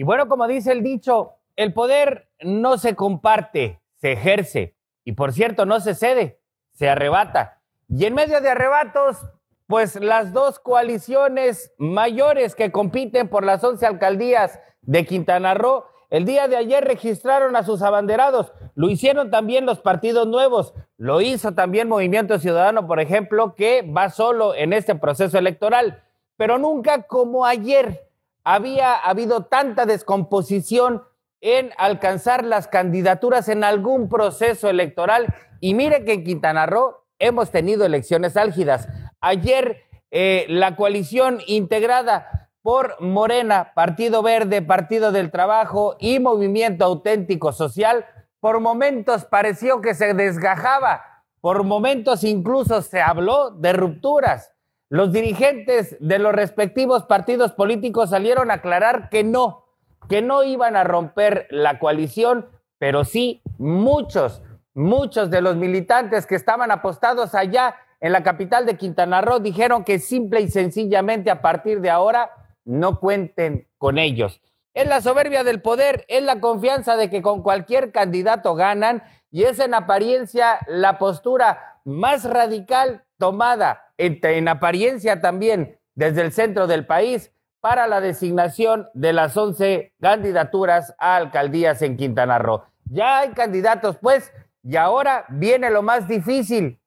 Y bueno, como dice el dicho, el poder no se comparte, se ejerce. Y por cierto, no se cede, se arrebata. Y en medio de arrebatos, pues las dos coaliciones mayores que compiten por las 11 alcaldías de Quintana Roo, el día de ayer registraron a sus abanderados. Lo hicieron también los partidos nuevos. Lo hizo también Movimiento Ciudadano, por ejemplo, que va solo en este proceso electoral. Pero nunca como ayer había habido tanta descomposición en alcanzar las candidaturas en algún proceso electoral. Y mire que en Quintana Roo hemos tenido elecciones álgidas. Ayer eh, la coalición integrada por Morena, Partido Verde, Partido del Trabajo y Movimiento Auténtico Social, por momentos pareció que se desgajaba, por momentos incluso se habló de rupturas. Los dirigentes de los respectivos partidos políticos salieron a aclarar que no, que no iban a romper la coalición, pero sí muchos, muchos de los militantes que estaban apostados allá en la capital de Quintana Roo dijeron que simple y sencillamente a partir de ahora no cuenten con ellos. Es la soberbia del poder, es la confianza de que con cualquier candidato ganan y es en apariencia la postura más radical tomada, en, en apariencia también desde el centro del país, para la designación de las 11 candidaturas a alcaldías en Quintana Roo. Ya hay candidatos, pues, y ahora viene lo más difícil.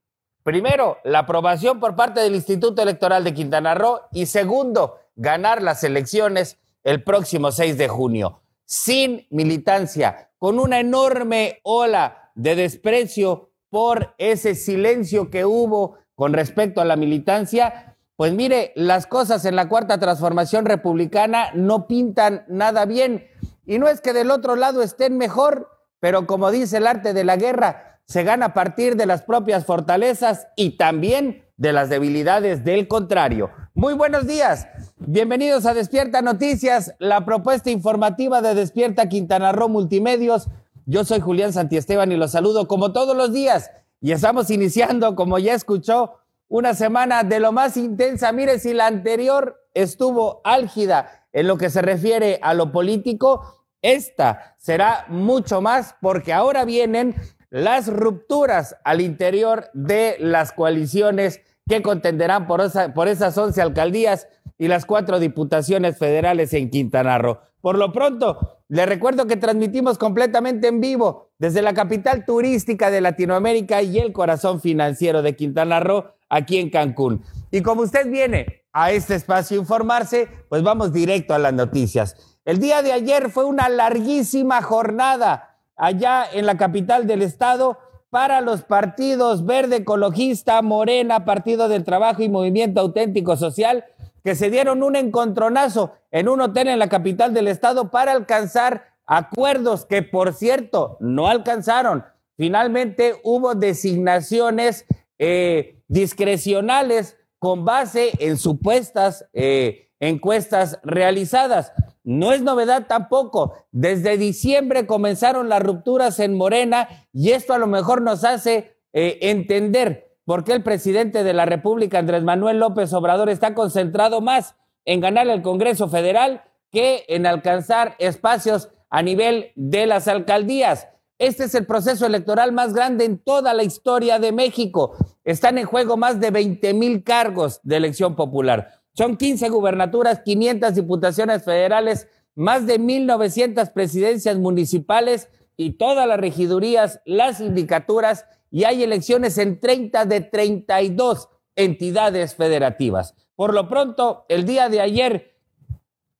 Primero, la aprobación por parte del Instituto Electoral de Quintana Roo y segundo, ganar las elecciones el próximo 6 de junio. Sin militancia, con una enorme ola de desprecio por ese silencio que hubo con respecto a la militancia, pues mire, las cosas en la cuarta transformación republicana no pintan nada bien. Y no es que del otro lado estén mejor, pero como dice el arte de la guerra, se gana a partir de las propias fortalezas y también de las debilidades del contrario. Muy buenos días. Bienvenidos a Despierta Noticias, la propuesta informativa de Despierta Quintana Roo Multimedios. Yo soy Julián Santiesteban y los saludo como todos los días. Y estamos iniciando, como ya escuchó, una semana de lo más intensa. Mire, si la anterior estuvo álgida en lo que se refiere a lo político, esta será mucho más porque ahora vienen las rupturas al interior de las coaliciones que contenderán por, por esas 11 alcaldías y las cuatro diputaciones federales en Quintana Roo. Por lo pronto, le recuerdo que transmitimos completamente en vivo desde la capital turística de Latinoamérica y el corazón financiero de Quintana Roo, aquí en Cancún. Y como usted viene a este espacio a informarse, pues vamos directo a las noticias. El día de ayer fue una larguísima jornada allá en la capital del estado para los partidos Verde Ecologista, Morena, Partido del Trabajo y Movimiento Auténtico Social que se dieron un encontronazo en un hotel en la capital del estado para alcanzar acuerdos que, por cierto, no alcanzaron. Finalmente hubo designaciones eh, discrecionales con base en supuestas eh, encuestas realizadas. No es novedad tampoco. Desde diciembre comenzaron las rupturas en Morena y esto a lo mejor nos hace eh, entender ¿Por qué el presidente de la República, Andrés Manuel López Obrador, está concentrado más en ganar el Congreso Federal que en alcanzar espacios a nivel de las alcaldías? Este es el proceso electoral más grande en toda la historia de México. Están en juego más de 20 mil cargos de elección popular. Son 15 gubernaturas, 500 diputaciones federales, más de 1.900 presidencias municipales y todas las regidurías, las sindicaturas y hay elecciones en 30 de 32 entidades federativas. Por lo pronto, el día de ayer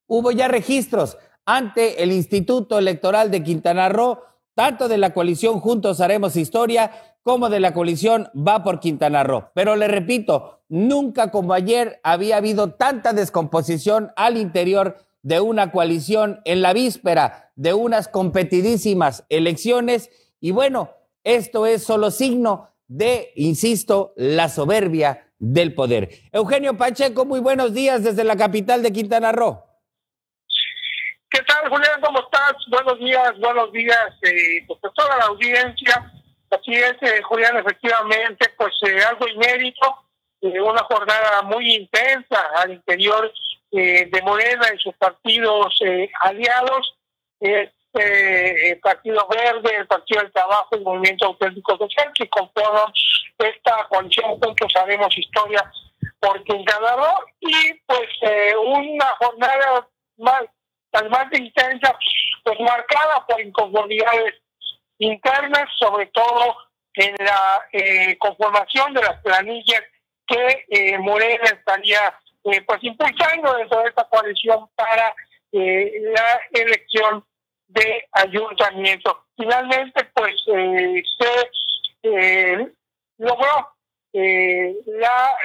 hubo ya registros ante el Instituto Electoral de Quintana Roo, tanto de la coalición Juntos Haremos Historia como de la coalición Va por Quintana Roo. Pero le repito, nunca como ayer había habido tanta descomposición al interior de una coalición en la víspera de unas competidísimas elecciones. Y bueno, esto es solo signo de, insisto, la soberbia del poder. Eugenio Pacheco, muy buenos días desde la capital de Quintana Roo. ¿Qué tal, Julián? ¿Cómo estás? Buenos días, buenos días, eh, pues a toda la audiencia. Así es, eh, Julián, efectivamente, pues eh, algo inédito, una jornada muy intensa al interior de Morena y sus partidos aliados, el Partido Verde, el Partido del Trabajo, el Movimiento Auténtico Social, que conforman esta coalición Juntos Sabemos Historia por Quintana y pues una jornada más, más intensa, pues marcada por inconformidades internas, sobre todo en la eh, conformación de las planillas que eh, Morena estaría eh, pues impulsando dentro de esta coalición para eh, la elección de ayuntamiento. Finalmente, pues se logró la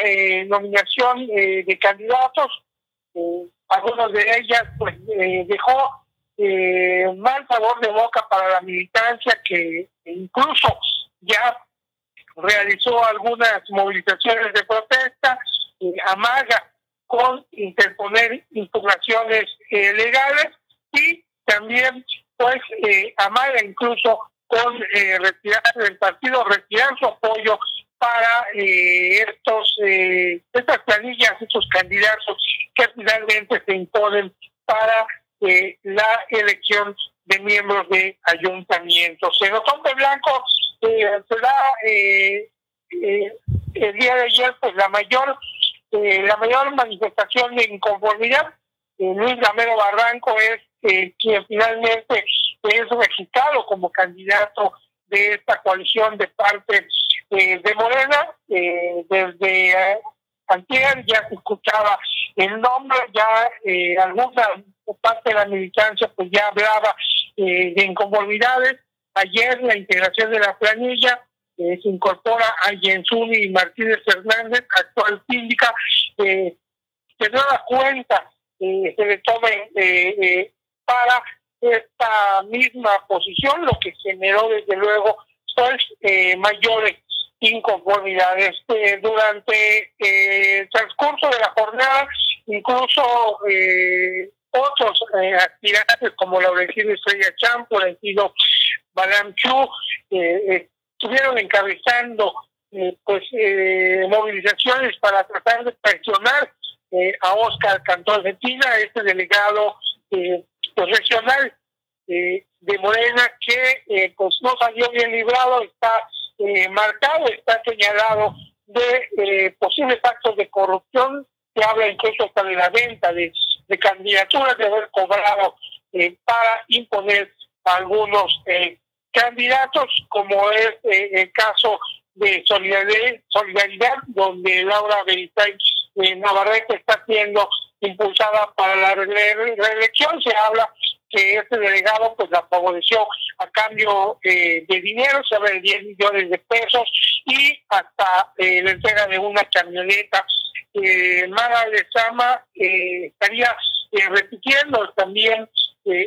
nominación de candidatos, algunos de ellas pues dejó mal sabor de boca para la militancia que incluso ya realizó algunas movilizaciones de protesta, amaga con interponer impugnaciones eh, legales y también pues eh, incluso con eh, retirarse del partido, retirar su apoyo para eh, estos estas planillas, estos candidatos que finalmente se imponen para la elección de miembros de ayuntamientos. En de Blanco eh, eh, eh, el día de ayer pues la mayor eh, la mayor manifestación de inconformidad Luis Gamero Barranco es quien finalmente es registrado como candidato de esta coalición de parte de Morena desde antier ya se escuchaba el nombre ya alguna parte de la militancia pues ya hablaba de inconformidades. Ayer la integración de la planilla eh, se incorpora a Jensuni Martínez Fernández, actual síndica, eh, se da cuenta, eh, se le tome eh, para esta misma posición, lo que generó desde luego pues, mayores inconformidades. durante el transcurso de la jornada, incluso otros aspirantes como Laurencino Estrella Champo, Laurentino Madame Chu, eh, estuvieron encabezando eh, pues eh, movilizaciones para tratar de presionar a Oscar Cantó Argentina, este delegado profesional de Morena que pues no salió bien librado, está marcado, está señalado de posibles actos de corrupción, se habla incluso hasta de la venta de, candidaturas de haber cobrado para imponer algunos eh, candidatos, como es eh, el caso de solidaridad, solidaridad donde Laura Beritay Navarrete está siendo impulsada para la reelección. Se habla que este delegado pues la favoreció a cambio eh, de dinero, se habla de 10 millones de pesos y hasta eh, la entrega de una camioneta. Eh, Mara Lezama eh, estaría repitiendo también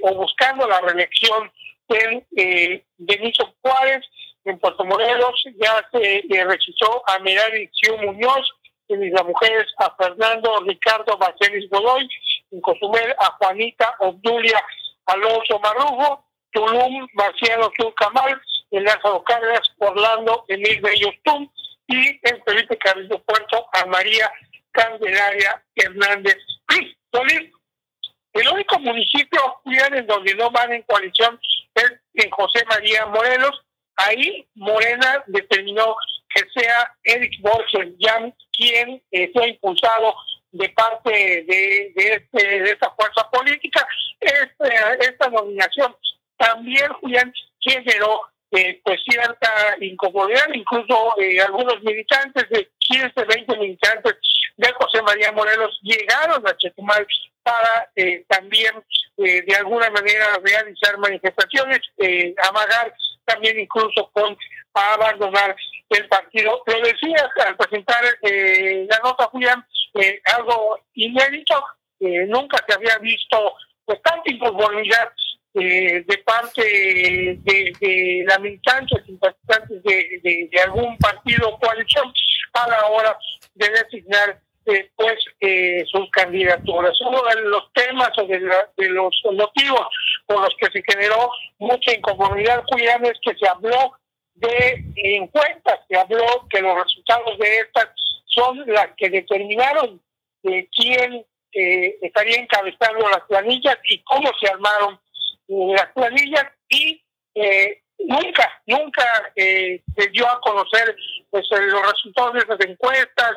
o buscando la reelección en eh, Benito Juárez, en Puerto Morelos, ya se registró a Merari Muñoz, en las Mujeres a Fernando Ricardo Bachelis Godoy, en Cozumel a Juanita Obdulia Alonso Marrujo, Tulum Marciano Tulcamal, en Lázaro Cárdenas Orlando Emil Bellos Tum y en Felipe Carrillo Puerto a María Candelaria Hernández Solís. El único municipio en donde no van en coalición es en José María Morelos. Ahí Morena determinó que sea Eric Borges Jan quien eh, sea impulsado de parte de, de, este, de esta fuerza política. Este, esta nominación también, Julián, generó eh, pues cierta incomodidad, incluso eh, algunos militantes de 15, 20 militantes de José María Morelos llegaron a Chetumal para eh, también eh, de alguna manera realizar manifestaciones, eh, amagar también incluso con abandonar el partido. Lo decía al presentar eh, la nota, Julián, algo inédito, nunca se había visto pues, tanta inconformidad de parte de, la militancia, simpatizantes de, de, algún partido o coalición a la hora de designar pues eh, sus candidaturas. Uno de los temas o de, los motivos por los que se generó mucha inconformidad, Julián, es que se habló de encuestas, se habló que los resultados de estas son las que determinaron eh, quién estaría encabezando las planillas y cómo se armaron las planillas y nunca, nunca se dio a conocer pues los resultados de esas encuestas,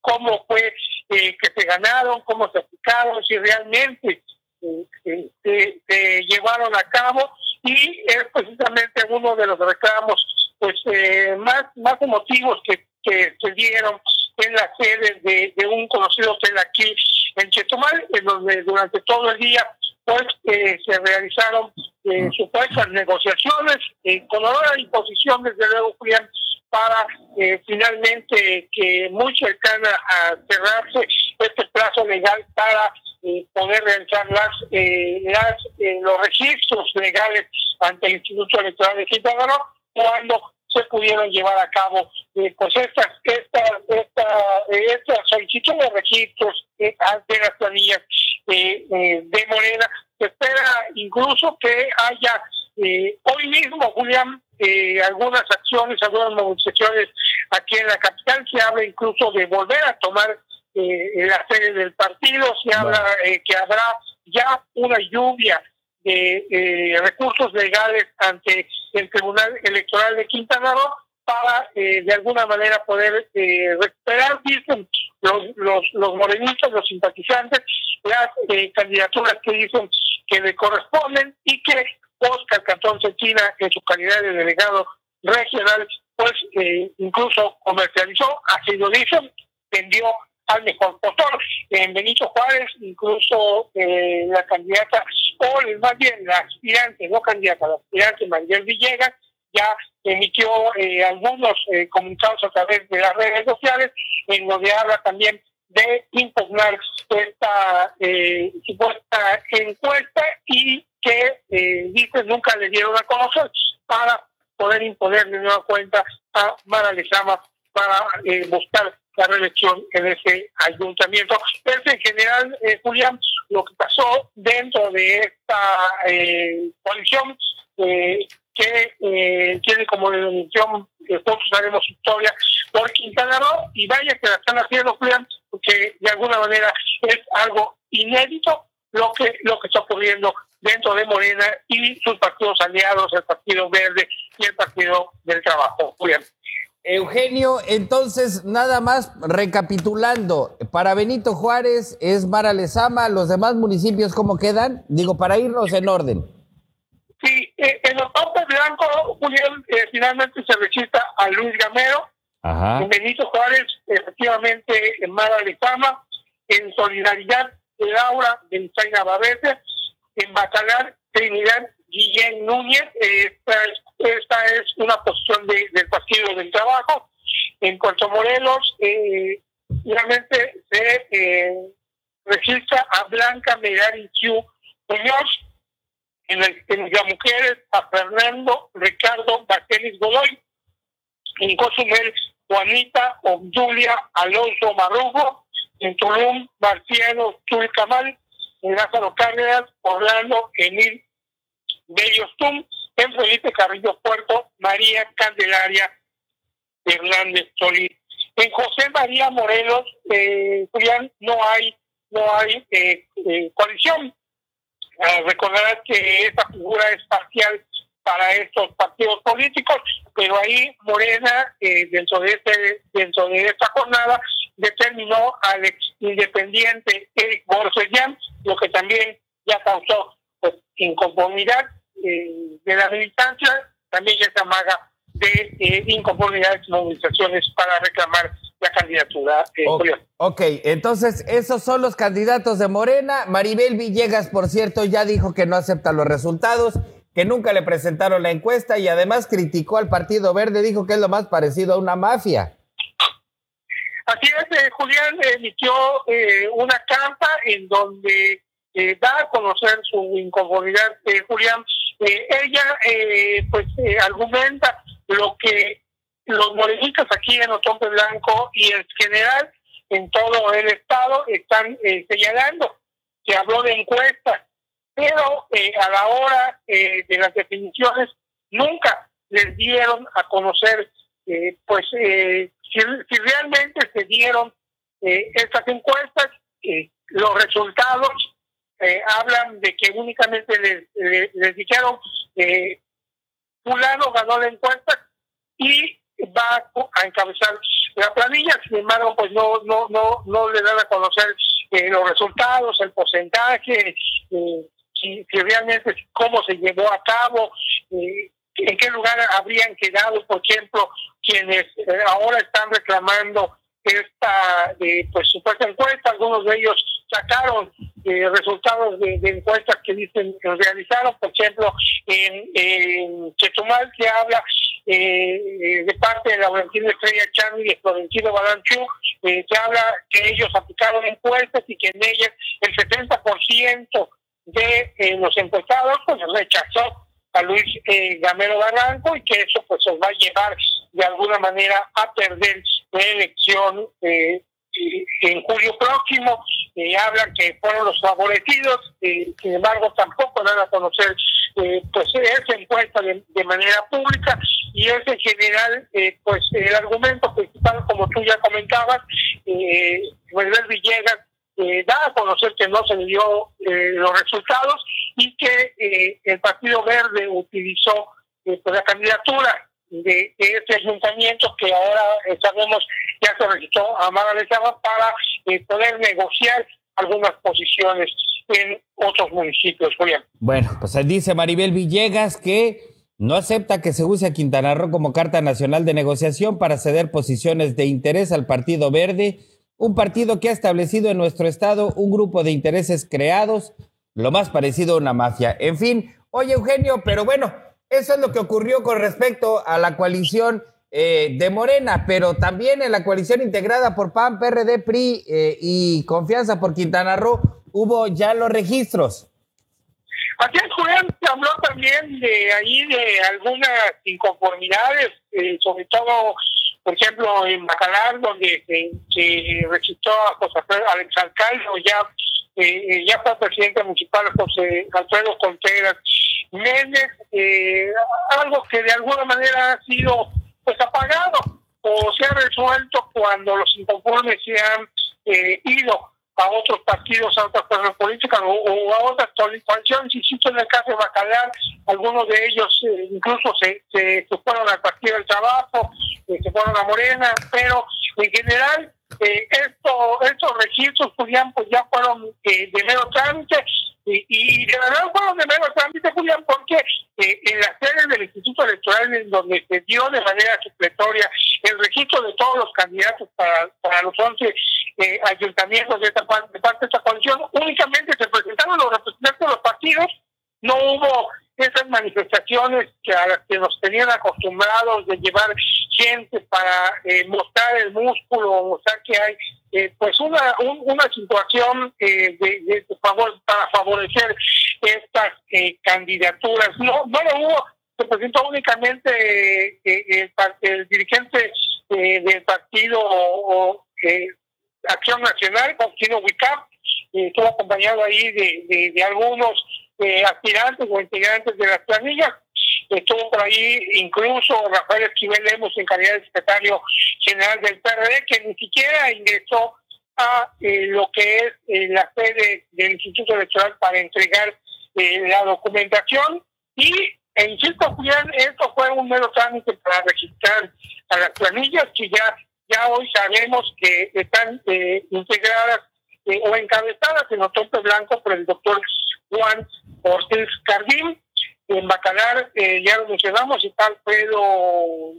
cómo fue que se ganaron, cómo se aplicaron, si realmente se, se, llevaron a cabo y es precisamente uno de los reclamos pues eh, más más emotivos que, que se dieron en la sede de, de un conocido hotel aquí en Chetumal, en donde durante todo el día pues eh, se realizaron eh, supuestas negociaciones con honor a disposición desde luego Julián para eh, finalmente que muy cercana a cerrarse este plazo legal para eh, poder realizar las, eh, las los registros legales ante el Instituto Electoral de Quintana cuando se pudieron llevar a cabo pues estas estas esta, esta solicitud de registros ante las planillas de Morena se espera incluso que haya hoy mismo Julián eh, algunas acciones, algunas movilizaciones aquí en la capital. Se habla incluso de volver a tomar eh, la sede del partido. Se habla eh, que habrá ya una lluvia de eh, recursos legales ante el Tribunal Electoral de Quintana Roo para de alguna manera poder recuperar, dicen los, los, los morenistas, los simpatizantes, las candidaturas que dicen que le corresponden y que Oscar Cantón Cetina, en su calidad de delegado regional, pues eh, incluso comercializó, así lo dicen, vendió al mejor postor. En Benito Juárez, incluso eh, la candidata, o más bien la aspirante, no candidata, la aspirante María Villegas, ya emitió eh, algunos comunicados a través de las redes sociales, en donde habla también de impugnar esta supuesta encuesta y que eh, dice nunca le dieron a conocer para poder imponer de nueva cuenta a Mara Lezama para eh, buscar la reelección en ese ayuntamiento. Es en general, eh, Julián, lo que pasó dentro de esta eh, coalición eh, que tiene como denominación que todos haremos historia por Quintana Roo y vaya que la están haciendo, Julián, porque de alguna manera es algo inédito lo que lo que está ocurriendo dentro de Morena y sus partidos aliados, el Partido Verde y el Partido del Trabajo. bien. Eugenio, entonces nada más recapitulando, para Benito Juárez es Mara Lezama, los demás municipios cómo quedan, digo para irnos en orden. Sí, eh, en los Campos Blanco, Julián, eh, finalmente se registra a Luis Gamero, Ajá. en Benito Juárez, efectivamente, en Mara Lezama, en Solidaridad, Laura Benzaina Babete, en Bacalar, Trinidad Guillén Núñez. Esta es, esta es una posición del Partido del Trabajo. En Puerto Morelos, eh, realmente se eh, registra a Blanca Medari Q. Muñoz. En, el, en las mujeres, a Fernando Ricardo Baquelis Godoy. En Cozumel, Juanita Obdulia Alonso Marrugo. En Tulum, Marciano Chuy Camal en Lázaro Cárdenas, Orlando, Emil Bellos Tum, en Felipe Carrillo Puerto, María Candelaria Hernández Solís. En José María Morelos, eh, Julián, no hay, no hay eh, eh, coalición. Ah, recordarás que esta figura es parcial para estos partidos políticos, pero ahí Morena, dentro de este, dentro de esta jornada, determinó al ex independiente Eric Borsellan, lo que también ya causó pues, inconformidad eh, de la militancia, también ya se amaga de eh, inconformidades movilizaciones para reclamar la candidatura. Eh, ok, entonces esos son los candidatos de Morena. Maribel Villegas, por cierto, ya dijo que no acepta los resultados, que nunca le presentaron la encuesta y además criticó al Partido Verde, dijo que es lo más parecido a una mafia. Así es, eh, Julián emitió eh, una carta en donde eh, da a conocer su inconformidad. Julián, ella pues argumenta lo que los morenistas aquí en Otompe Blanco y en general en todo el estado están señalando. Se habló de encuestas, pero a la hora de las definiciones nunca les dieron a conocer pues si, realmente se dieron eh, estas encuestas, los resultados eh, hablan de que únicamente les, dijeron que fulano ganó la encuesta y va a encabezar la planilla, sin embargo, pues no no no no le dan a conocer eh, los resultados, el porcentaje, eh, si, realmente cómo se llevó a cabo, eh, en qué lugar habrían quedado, por ejemplo, quienes ahora están reclamando esta pues supuesta encuesta, algunos de ellos sacaron resultados de, encuestas que dicen que realizaron, por ejemplo, en, en Chetumal se habla eh, de parte de la Valentina Estrella Chami y Florentino Balanchú, eh, se habla que ellos aplicaron encuestas y que en ellas el 70% de eh, los encuestados pues rechazó a Luis eh, Gamero Barranco y que eso pues se va a llevar de alguna manera a perder la elección eh, en julio próximo. Eh, hablan que fueron los favorecidos, eh, sin embargo tampoco dan a conocer eh, pues esa encuesta de, manera pública. Y es en general eh, pues el argumento principal como tú ya comentabas, eh, Villegas da a conocer que no se le dio los resultados y que el Partido Verde utilizó pues, la candidatura de, este ayuntamiento que ahora eh, sabemos ya se registró a Mara para eh, poder negociar algunas posiciones en otros municipios, Julián. Bueno, pues dice Maribel Villegas que no acepta que se use a Quintana Roo como carta nacional de negociación para ceder posiciones de interés al Partido Verde, un partido que ha establecido en nuestro estado un grupo de intereses creados, lo más parecido a una mafia. En fin, oye Eugenio, pero bueno, eso es lo que ocurrió con respecto a la coalición eh, de Morena, pero también en la coalición integrada por PAN, PRD, PRI eh, y Confianza por Quintana Roo hubo ya los registros. Aquí Julián se habló también de ahí de algunas inconformidades, eh, sobre todo, por ejemplo, en Bacalar, donde se, registró a José Alex Alcalde, ya, ya fue presidente municipal José Alfredo Contreras Méndez, eh, algo que de alguna manera ha sido pues apagado o se ha resuelto cuando los inconformes se han eh, ido a otros partidos, a otras fuerzas políticas o, a otras coaliciones. Insisto, en el caso de Bacalar, algunos de ellos eh, incluso se, se, fueron al Partido del Trabajo, eh, se fueron a Morena, pero en general eh, esto, estos registros Julián, pues ya fueron de mero trámite y, y de verdad fueron de mero trámite, Julián, porque eh, en las sedes del Instituto Electoral, en donde se dio de manera supletoria el registro de todos los candidatos para, para los 11 eh, ayuntamientos de, esta, de parte de esta coalición, únicamente se presentaron los representantes de los partidos, no hubo esas manifestaciones que a las que nos tenían acostumbrados de llevar gente para eh, mostrar el músculo, mostrar que hay eh, pues una una situación eh, de, favor para favorecer estas candidaturas. No, no lo hubo, se presentó únicamente el, el, dirigente del partido Acción Nacional, Faustino Wicap, estuvo acompañado ahí de, de algunos aspirantes o integrantes de las planillas. Estuvo por ahí incluso Rafael Esquivel Lemos en calidad de secretario general del PRD, que ni siquiera ingresó a eh, lo que es eh, la sede del Instituto Electoral para entregar eh, la documentación y en cierto esto fue un mero trámite para registrar a las planillas que ya, ya hoy sabemos que están integradas o encabezadas en los tope blanco por el doctor Juan Ortiz Cardín. En Bacalar, eh, ya lo mencionamos, está Alfredo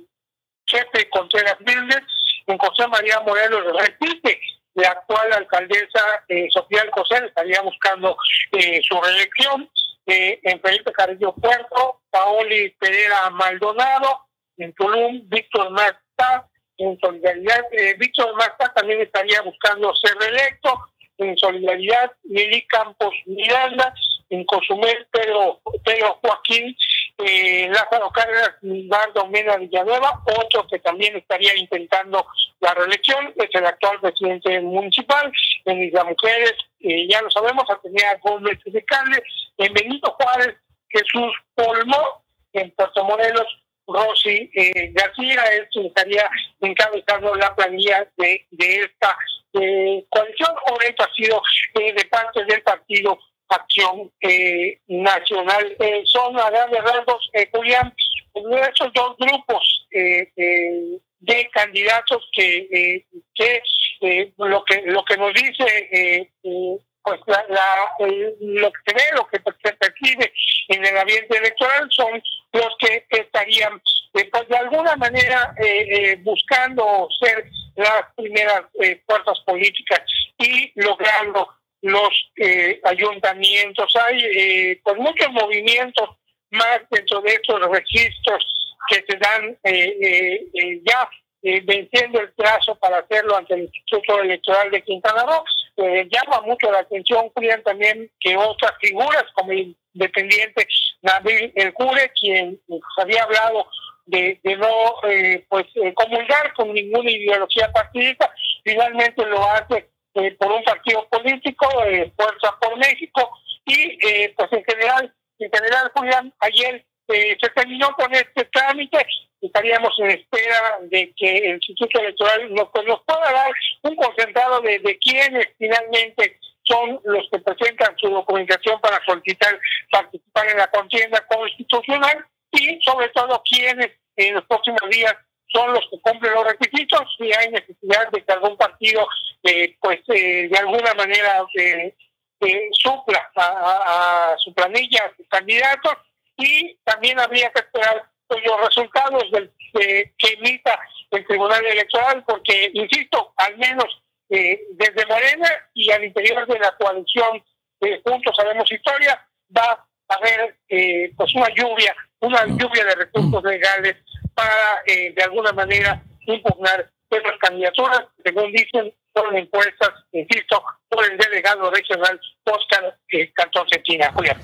Chepe Contreras Méndez. En José María Morelos repite la actual alcaldesa eh, Sofía Alcocer, estaría buscando eh, su reelección. en Felipe Carrillo Puerto, Paoli Pereira Maldonado. En Tulum, Víctor Marta. En Solidaridad, Víctor Marta también estaría buscando ser reelecto. En Solidaridad, Lili Campos Miranda en Cozumel, Pedro, Pedro Joaquín, eh, Lázaro Cárdenas, Bardo Mena Villanueva, otro que también estaría intentando la reelección, es el actual presidente municipal, en Isla Mujeres, eh, ya lo sabemos, Atenea Gómez de Cable, en Benito Juárez, Jesús Polmo, en Puerto Morelos, Rosy eh, García, es quien estaría encabezando la planilla de, de esta eh, coalición o esto ha sido eh, de parte del partido Acción eh, Nacional. Son a grandes rasgos, Julián, esos dos grupos de candidatos que, que lo que lo que nos dice pues la, lo que se ve, lo que se percibe en el ambiente electoral son los que estarían pues de alguna manera buscando ser las primeras eh, fuerzas políticas y logrando los eh, ayuntamientos. Hay eh, pues muchos movimientos más dentro de estos registros que se dan eh, venciendo el plazo para hacerlo ante el Instituto Electoral de Quintana Roo. llama mucho la atención, Julián, también que otras figuras como el independiente Nabil El Cure, quien había hablado de, no eh, pues eh, comulgar con ninguna ideología partidista, finalmente lo hace eh, por un partido político, Fuerza por México, y pues en general, en general, Julián, ayer se terminó con este trámite, estaríamos en espera de que el Instituto Electoral nos, pues, pueda dar un concentrado de, de quiénes finalmente son los que presentan su documentación para solicitar participar en la contienda constitucional y sobre todo quiénes en los próximos días son los que cumplen los requisitos y hay necesidad de que algún partido eh, pues eh, de alguna manera eh, supla a, su planilla, a sus candidatos y también habría que esperar pues, los resultados del, que emita el Tribunal Electoral porque, insisto, al menos desde Morena y al interior de la coalición Juntos Sabemos Historia va a haber pues una lluvia, una lluvia de recursos legales para, eh, de alguna manera, impugnar esas candidaturas, según dicen, son encuestas, insisto, por el delegado regional Oscar eh, Cantón Cetina. Julián.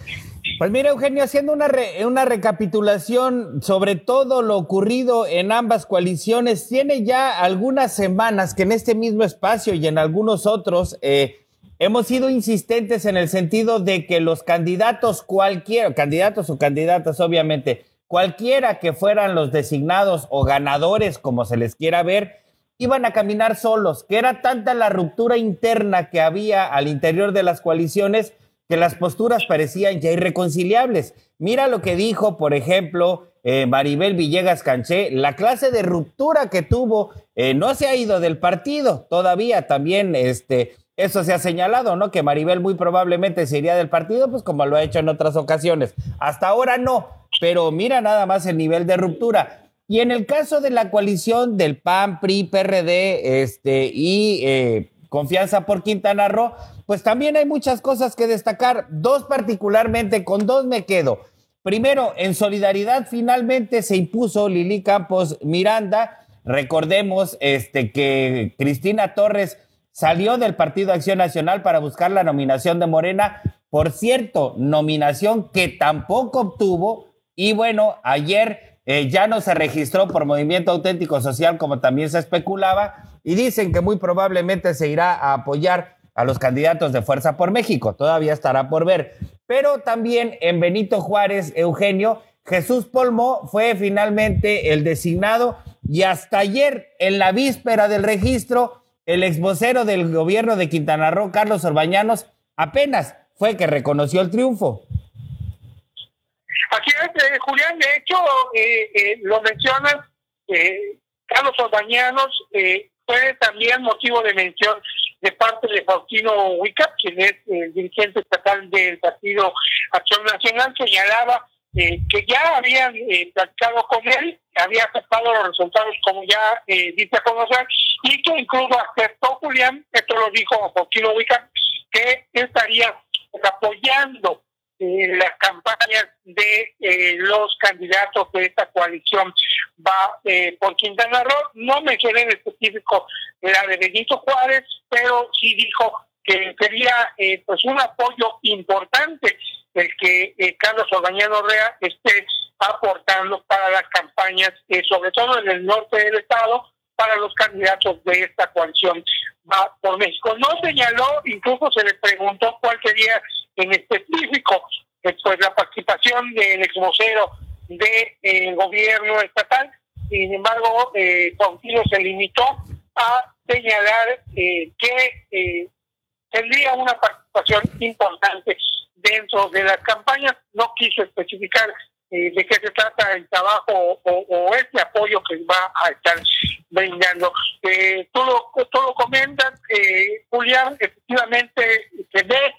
Pues mira, Eugenio, haciendo una, una recapitulación sobre todo lo ocurrido en ambas coaliciones, tiene ya algunas semanas que en este mismo espacio y en algunos otros eh, hemos sido insistentes en el sentido de que los candidatos, cualquiera, candidatos o candidatas, obviamente, Cualquiera que fueran los designados o ganadores, como se les quiera ver, iban a caminar solos, que era tanta la ruptura interna que había al interior de las coaliciones que las posturas parecían ya irreconciliables. Mira lo que dijo, por ejemplo, eh, Maribel Villegas Canché, la clase de ruptura que tuvo, eh, no se ha ido del partido todavía, también este, eso se ha señalado, ¿no? Que Maribel muy probablemente se iría del partido, pues como lo ha hecho en otras ocasiones. Hasta ahora no, pero mira nada más el nivel de ruptura. Y en el caso de la coalición del PAN, PRI, PRD este, y eh, Confianza por Quintana Roo, pues también hay muchas cosas que destacar. Dos particularmente, con dos me quedo. Primero, en solidaridad finalmente se impuso Lili Campos Miranda. Recordemos este, que Cristina Torres salió del Partido Acción Nacional para buscar la nominación de Morena. Por cierto, nominación que tampoco obtuvo y bueno, ayer eh, ya no se registró por Movimiento Auténtico Social como también se especulaba y dicen que muy probablemente se irá a apoyar a los candidatos de Fuerza por México. Todavía estará por ver. Pero también en Benito Juárez, Eugenio, Jesús Polmo fue finalmente el designado y hasta ayer, en la víspera del registro, el exvocero del gobierno de Quintana Roo, Carlos Orbañanos, apenas fue que reconoció el triunfo. Aquí es, Julián, de hecho, eh, eh, lo mencionan, eh, Carlos Orbañanos fue también motivo de mención de parte de Faustino Huica, quien es el dirigente estatal del Partido Acción Nacional, señalaba que ya habían eh, con él, había aceptado los resultados como ya dice a conocer, y que incluso aceptó Julián, esto lo dijo Faustino Huica, que estaría apoyando las campañas de eh, los candidatos de esta coalición va eh, por Quintana Roo. No mencioné en específico la de Benito Juárez, pero sí dijo que sería eh, pues un apoyo importante el que Carlos Orbañano Rea esté aportando para las campañas, sobre todo en el norte del estado, para los candidatos de esta coalición va por México. No señaló, incluso se le preguntó cuál sería en específico pues la participación del ex vocero del gobierno estatal. Sin embargo, eh, se limitó a señalar eh, que eh, tendría una participación importante dentro de las campañas. No quiso especificar eh, de qué se trata el trabajo o, este apoyo que va a estar brindando. Eh, eh, Julián, efectivamente se ve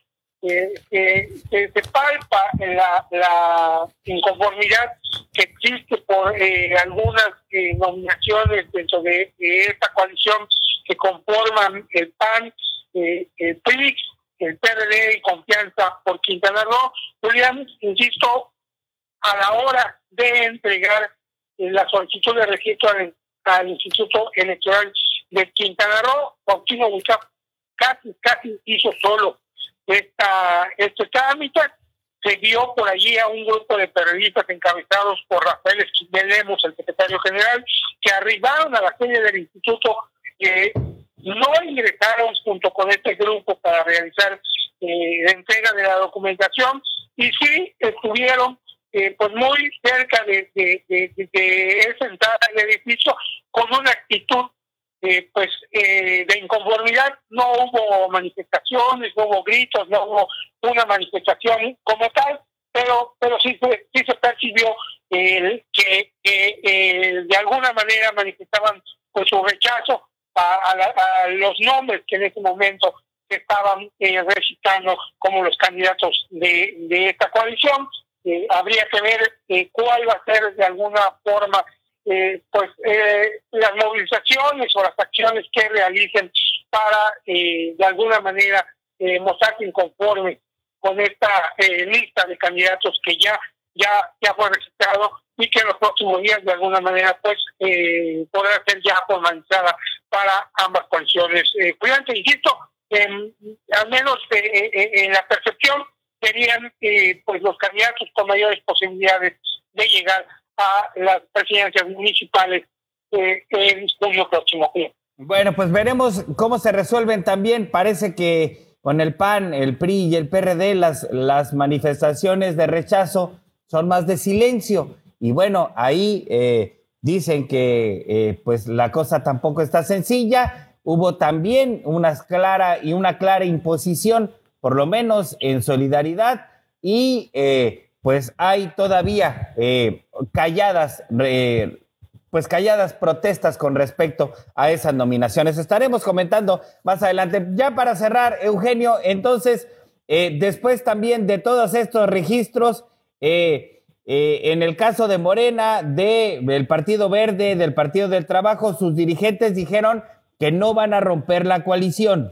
que se palpa la, la inconformidad que existe por algunas nominaciones dentro de, esta coalición que conforman el PAN, el PRI, el PRD y Confianza por Quintana Roo. Julián, insisto, a la hora de entregar la solicitud de registro al, Instituto Electoral de Quintana Roo, Faustino casi, casi hizo solo esta, este trámite. Se vio por allí a un grupo de periodistas encabezados por Rafael Esquivel Lemos, el secretario general, que arribaron a la sede del instituto, que no ingresaron junto con este grupo para realizar eh, la entrega de la documentación y sí estuvieron eh, pues muy cerca de, de, de, de entrada al edificio con una actitud eh, pues eh, de inconformidad. No hubo manifestaciones, no hubo gritos, no hubo una manifestación como tal, pero pero sí, sí se percibió que, que de alguna manera manifestaban pues su rechazo a, a, los nombres que en ese momento estaban recitando como los candidatos de, de esta coalición habría que ver eh, cuál va a ser de alguna forma eh, pues eh, las movilizaciones o las acciones que realicen para de alguna manera mostrarse inconforme con esta lista de candidatos que ya ya ya fue registrado y que en los próximos días de alguna manera pues podrá ser ya formalizada para ambas coaliciones. cuídate, insisto, al menos en la percepción serían eh, pues los candidatos con mayores posibilidades de llegar a las presidencias municipales eh, en junio próximo. Bueno, pues veremos cómo se resuelven también. Parece que con el PAN, el PRI y el PRD las, las manifestaciones de rechazo son más de silencio. Y bueno, ahí eh, dicen que eh, pues la cosa tampoco está sencilla. Hubo también una clara y una clara imposición por lo menos en solidaridad, y eh, pues hay todavía eh, calladas, pues calladas protestas con respecto a esas nominaciones. Estaremos comentando más adelante. Ya para cerrar, Eugenio, entonces, eh, después también de todos estos registros, en el caso de Morena, del Partido Verde, del Partido del Trabajo, sus dirigentes dijeron que no van a romper la coalición.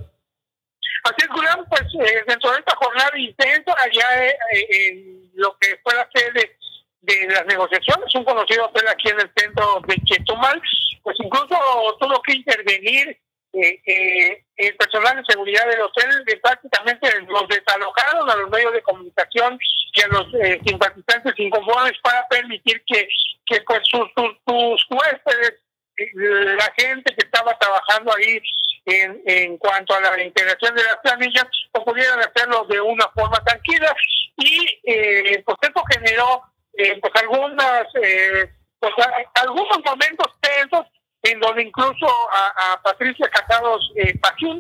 Así es, Julián, pues eh, dentro de esta jornada intensa, allá eh, eh, en lo que fue la sede de las negociaciones, un conocido hotel aquí en el centro de Chetumal, pues incluso tuvo que intervenir el personal de seguridad del hotel, de prácticamente los desalojaron a los medios de comunicación y a los simpatizantes inconformes para permitir que, que pues sus, sus, sus huéspedes, la gente que estaba trabajando ahí en, en cuanto a la integración de las planillas, pues pudieran hacerlo de una forma tranquila y eh, pues esto generó eh, pues algunas eh, pues algunos momentos tensos en donde incluso a, Patricia Casados eh,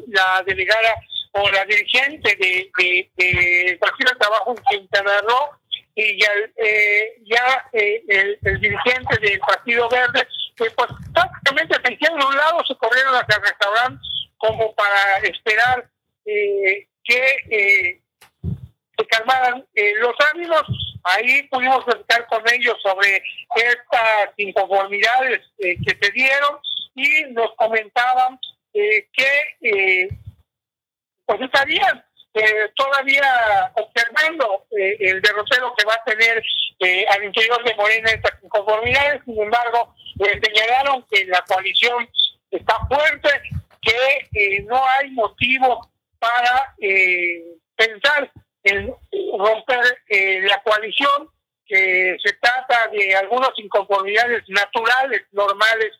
la delegada o la dirigente de, de, de Partido de Trabajo en Quintana Roo, y ya, eh, ya eh, el, el, dirigente del Partido Verde, que pues prácticamente se hicieron a un lado, se corrieron hacia el restaurante como para esperar eh, que eh, se calmaran eh, los ánimos. Ahí pudimos platicar con ellos sobre estas inconformidades que se dieron y nos comentaban que pues estarían todavía observando el derrotero que va a tener al interior de Morena estas inconformidades. Sin embargo, señalaron que la coalición está fuerte, que eh, no hay motivo para eh, pensar en romper eh, la coalición, que se trata de algunas inconformidades naturales, normales,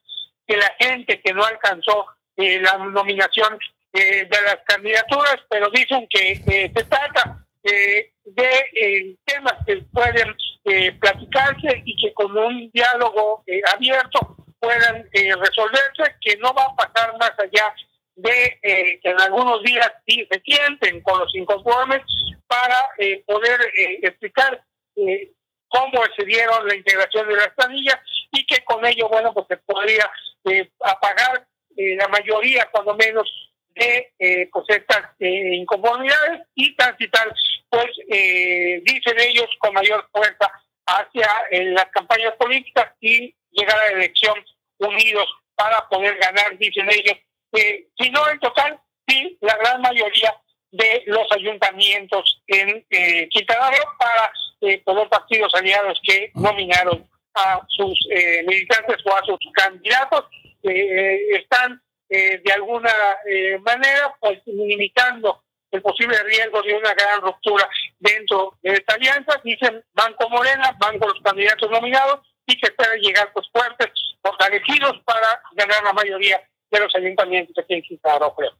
que la gente que no alcanzó la nominación de las candidaturas, pero dicen que se trata de temas que pueden platicarse y que con un diálogo abierto puedan eh, resolverse, que no va a pasar más allá de eh, que en algunos días se sienten con los inconformes para poder explicar cómo se dieron la integración de las planillas y que con ello, bueno, pues se podría apagar la mayoría, cuando menos, de eh, pues estas inconformidades y transitar, pues dicen ellos, con mayor fuerza hacia las campañas políticas y llegar a la elección unidos para poder ganar, dicen ellos, eh, si no en total, sí, la gran mayoría de los ayuntamientos en eh, Quintana Roo para eh, los partidos aliados que nominaron a sus eh, militantes o a sus candidatos. están de alguna manera pues limitando el posible riesgo de una gran ruptura dentro de esta alianza. Dicen Banco Morena, van con los candidatos nominados y que espera llegar pues fuertes, fortalecidos para ganar la mayoría de los ayuntamientos aquí en Quintana creo.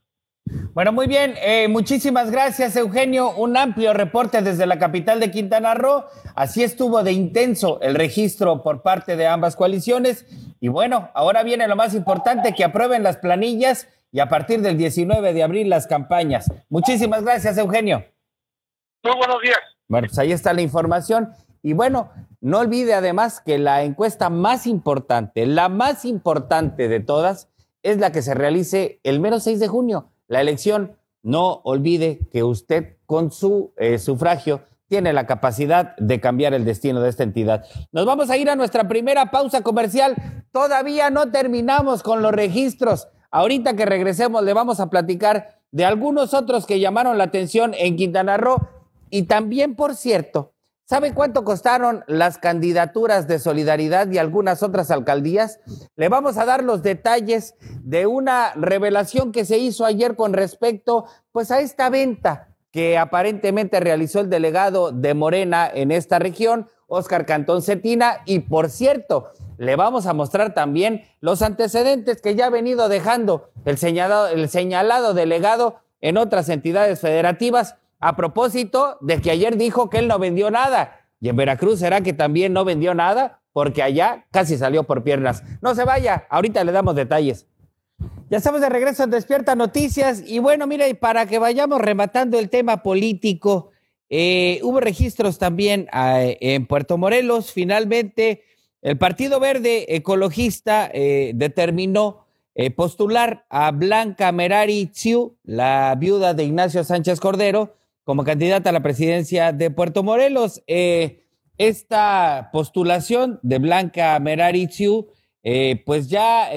Bueno, muy bien. Eh, muchísimas gracias, Eugenio. Un amplio reporte desde la capital de Quintana Roo. Así estuvo de intenso el registro por parte de ambas coaliciones. Y bueno, ahora viene lo más importante, que aprueben las planillas y a partir del 19 de abril las campañas. Muchísimas gracias, Eugenio. Muy buenos días. Bueno, pues ahí está la información. Y bueno, no olvide además que la encuesta más importante, la más importante de todas, es la que se realice el mero 6 de junio, la elección. No olvide que usted con su eh, sufragio tiene la capacidad de cambiar el destino de esta entidad. Nos vamos a ir a nuestra primera pausa comercial. Todavía no terminamos con los registros. Ahorita que regresemos le vamos a platicar de algunos otros que llamaron la atención en Quintana Roo y también, por cierto, ¿sabe cuánto costaron las candidaturas de solidaridad y algunas otras alcaldías? Le vamos a dar los detalles de una revelación que se hizo ayer con respecto pues a esta venta que aparentemente realizó el delegado de Morena en esta región, Oscar Cantón Cetina, y por cierto, le vamos a mostrar también los antecedentes que ya ha venido dejando el señalado, el señalado delegado en otras entidades federativas a propósito de que ayer dijo que él no vendió nada. Y en Veracruz será que también no vendió nada porque allá casi salió por piernas. No se vaya, ahorita le damos detalles. Ya estamos de regreso en Despierta Noticias y bueno, mira, y para que vayamos rematando el tema político, eh, hubo registros también eh, en Puerto Morelos. Finalmente, el Partido Verde Ecologista eh, determinó postular a Blanca Merari Tziu, la viuda de Ignacio Sánchez Cordero, como candidata a la presidencia de Puerto Morelos. Eh, esta postulación de Blanca Merari Tziu, pues ya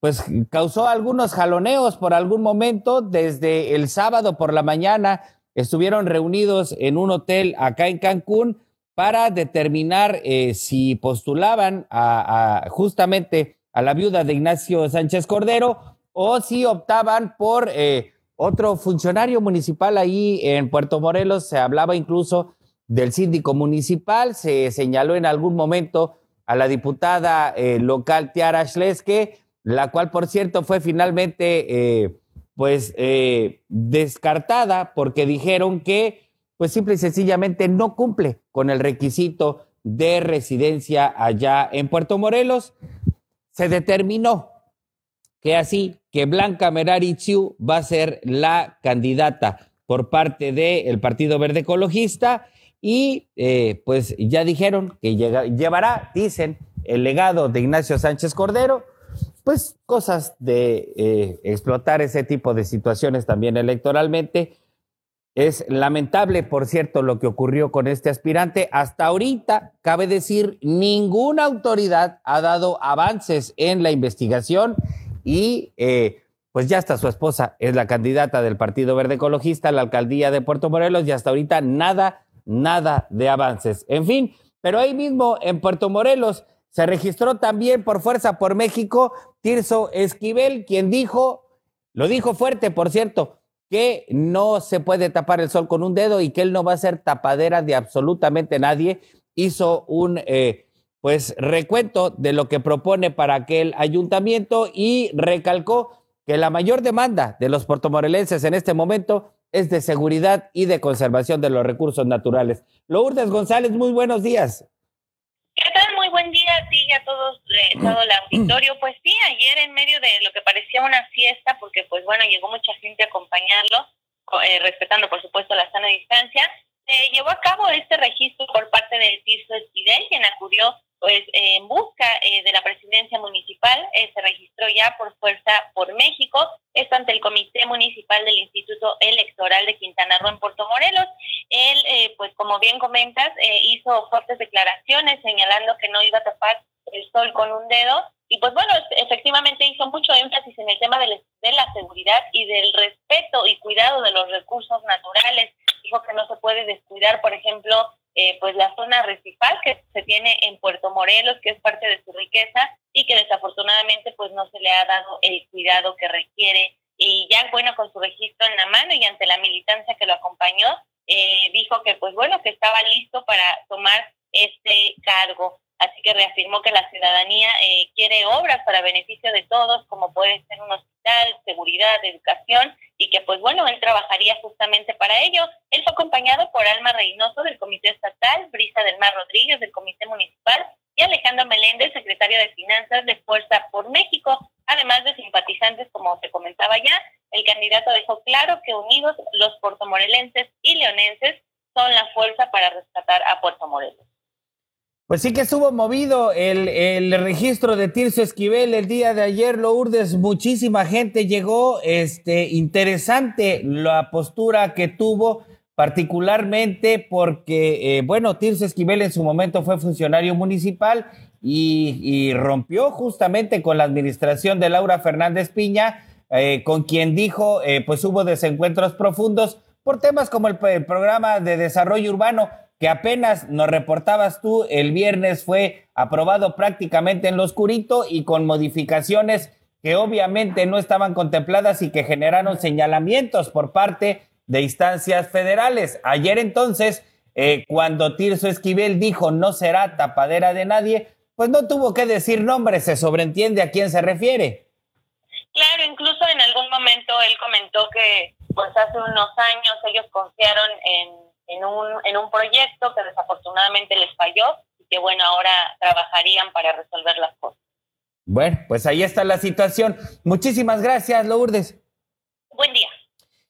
pues causó algunos jaloneos por algún momento. Desde el sábado por la mañana estuvieron reunidos en un hotel acá en Cancún para determinar eh, si postulaban a, justamente a la viuda de Ignacio Sánchez Cordero o si optaban por eh, otro funcionario municipal ahí en Puerto Morelos. Se hablaba incluso del síndico municipal, se señaló en algún momento a la diputada eh, local Tiara Schleske, la cual, por cierto, fue finalmente pues descartada porque dijeron que pues simple y sencillamente no cumple con el requisito de residencia allá en Puerto Morelos. Se determinó que así, que Blanca Merari Chiu va a ser la candidata por parte del Partido Verde Ecologista y eh, pues ya dijeron que llevará, dicen, el legado de Ignacio Sánchez Cordero, pues cosas de eh, explotar ese tipo de situaciones también electoralmente es lamentable, por cierto, lo que ocurrió con este aspirante. Hasta ahorita, cabe decir, ninguna autoridad ha dado avances en la investigación y eh, pues ya está su esposa, es la candidata del Partido Verde Ecologista a la alcaldía de Puerto Morelos y hasta ahorita nada, nada de avances. En fin, pero ahí mismo en Puerto Morelos se registró también por Fuerza por México Tirso Esquivel, quien dijo, lo dijo fuerte, por cierto, que no se puede tapar el sol con un dedo y que él no va a ser tapadera de absolutamente nadie. Hizo un eh, pues recuento de lo que propone para aquel ayuntamiento y recalcó que la mayor demanda de los puertomorelenses en este momento es de seguridad y de conservación de los recursos naturales. Lourdes González, muy buenos días buen día a ti y a todos, eh, todo el auditorio. Pues sí, ayer en medio de lo que parecía una fiesta, porque pues bueno, llegó mucha gente a acompañarlo, eh, respetando por supuesto la sana distancia, se llevó a cabo este registro por parte del Tirso Esquivel, quien acudió pues en busca eh, de la presidencia municipal, eh, se registró ya por Fuerza por México, esto ante el Comité Municipal del Instituto Electoral de Quintana Roo en Puerto Morelos. Él, eh, pues como bien comentas, hizo fuertes declaraciones señalando que no iba a tapar el sol con un dedo y pues bueno, efectivamente hizo mucho énfasis en el tema de la seguridad y del respeto y cuidado de los recursos naturales. Dijo que no se puede descuidar, por ejemplo, eh, pues la zona recifal que se tiene en Puerto Morelos, que es parte de su riqueza y que desafortunadamente pues no se le ha dado el cuidado que requiere. Y ya bueno, con su registro en la mano y ante la militancia que lo acompañó, eh, dijo que pues bueno, que estaba listo para tomar este cargo. Así que reafirmó que la ciudadanía eh, quiere obras para beneficio de todos, como puede ser un hospital, seguridad, educación, y que pues bueno, él trabajaría justamente para ello. Él fue acompañado por Alma Reynoso del Comité Estatal, Brisa del Mar Rodríguez del Comité Municipal y Alejandro Meléndez, secretario de Finanzas de Fuerza por México. Además de simpatizantes, como te comentaba ya, el candidato dejó claro que unidos los puertomorelenses y leonenses son la fuerza para rescatar a Puerto Morelos. Pues sí que estuvo movido el, el, registro de Tirso Esquivel el día de ayer, Lourdes, muchísima gente llegó, este, interesante la postura que tuvo, particularmente porque, eh, bueno, Tirso Esquivel en su momento fue funcionario municipal y, rompió justamente con la administración de Laura Fernández Piña, eh, con quien dijo, eh, pues hubo desencuentros profundos por temas como el programa de desarrollo urbano, que apenas nos reportabas tú, el viernes fue aprobado prácticamente en lo oscurito y con modificaciones que obviamente no estaban contempladas y que generaron señalamientos por parte de instancias federales. Ayer entonces, eh, cuando Tirso Esquivel dijo no será tapadera de nadie, pues no tuvo que decir nombre, se sobreentiende a quién se refiere. Claro, incluso en algún momento él comentó que pues hace unos años ellos confiaron en en un, en un proyecto que desafortunadamente les falló y que bueno, ahora trabajarían para resolver las cosas. Bueno, pues ahí está la situación. Muchísimas gracias, Lourdes. Buen día.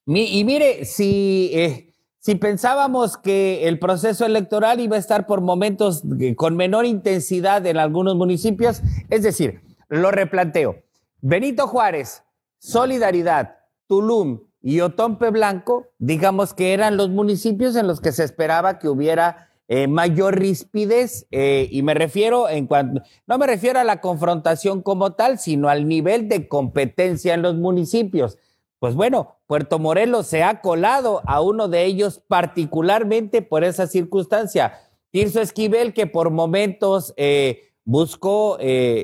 y mire, si, eh, si pensábamos que el proceso electoral iba a estar por momentos con menor intensidad en algunos municipios, es decir, lo replanteo. Benito Juárez, Solidaridad, Tulum, y Otompe Blanco, digamos que eran los municipios en los que se esperaba que hubiera eh, mayor rispidez, eh, y me refiero en cuanto, no me refiero a la confrontación como tal, sino al nivel de competencia en los municipios. Pues bueno, Puerto Morelos se ha colado a uno de ellos particularmente por esa circunstancia. Tirso Esquivel, que por momentos eh, buscó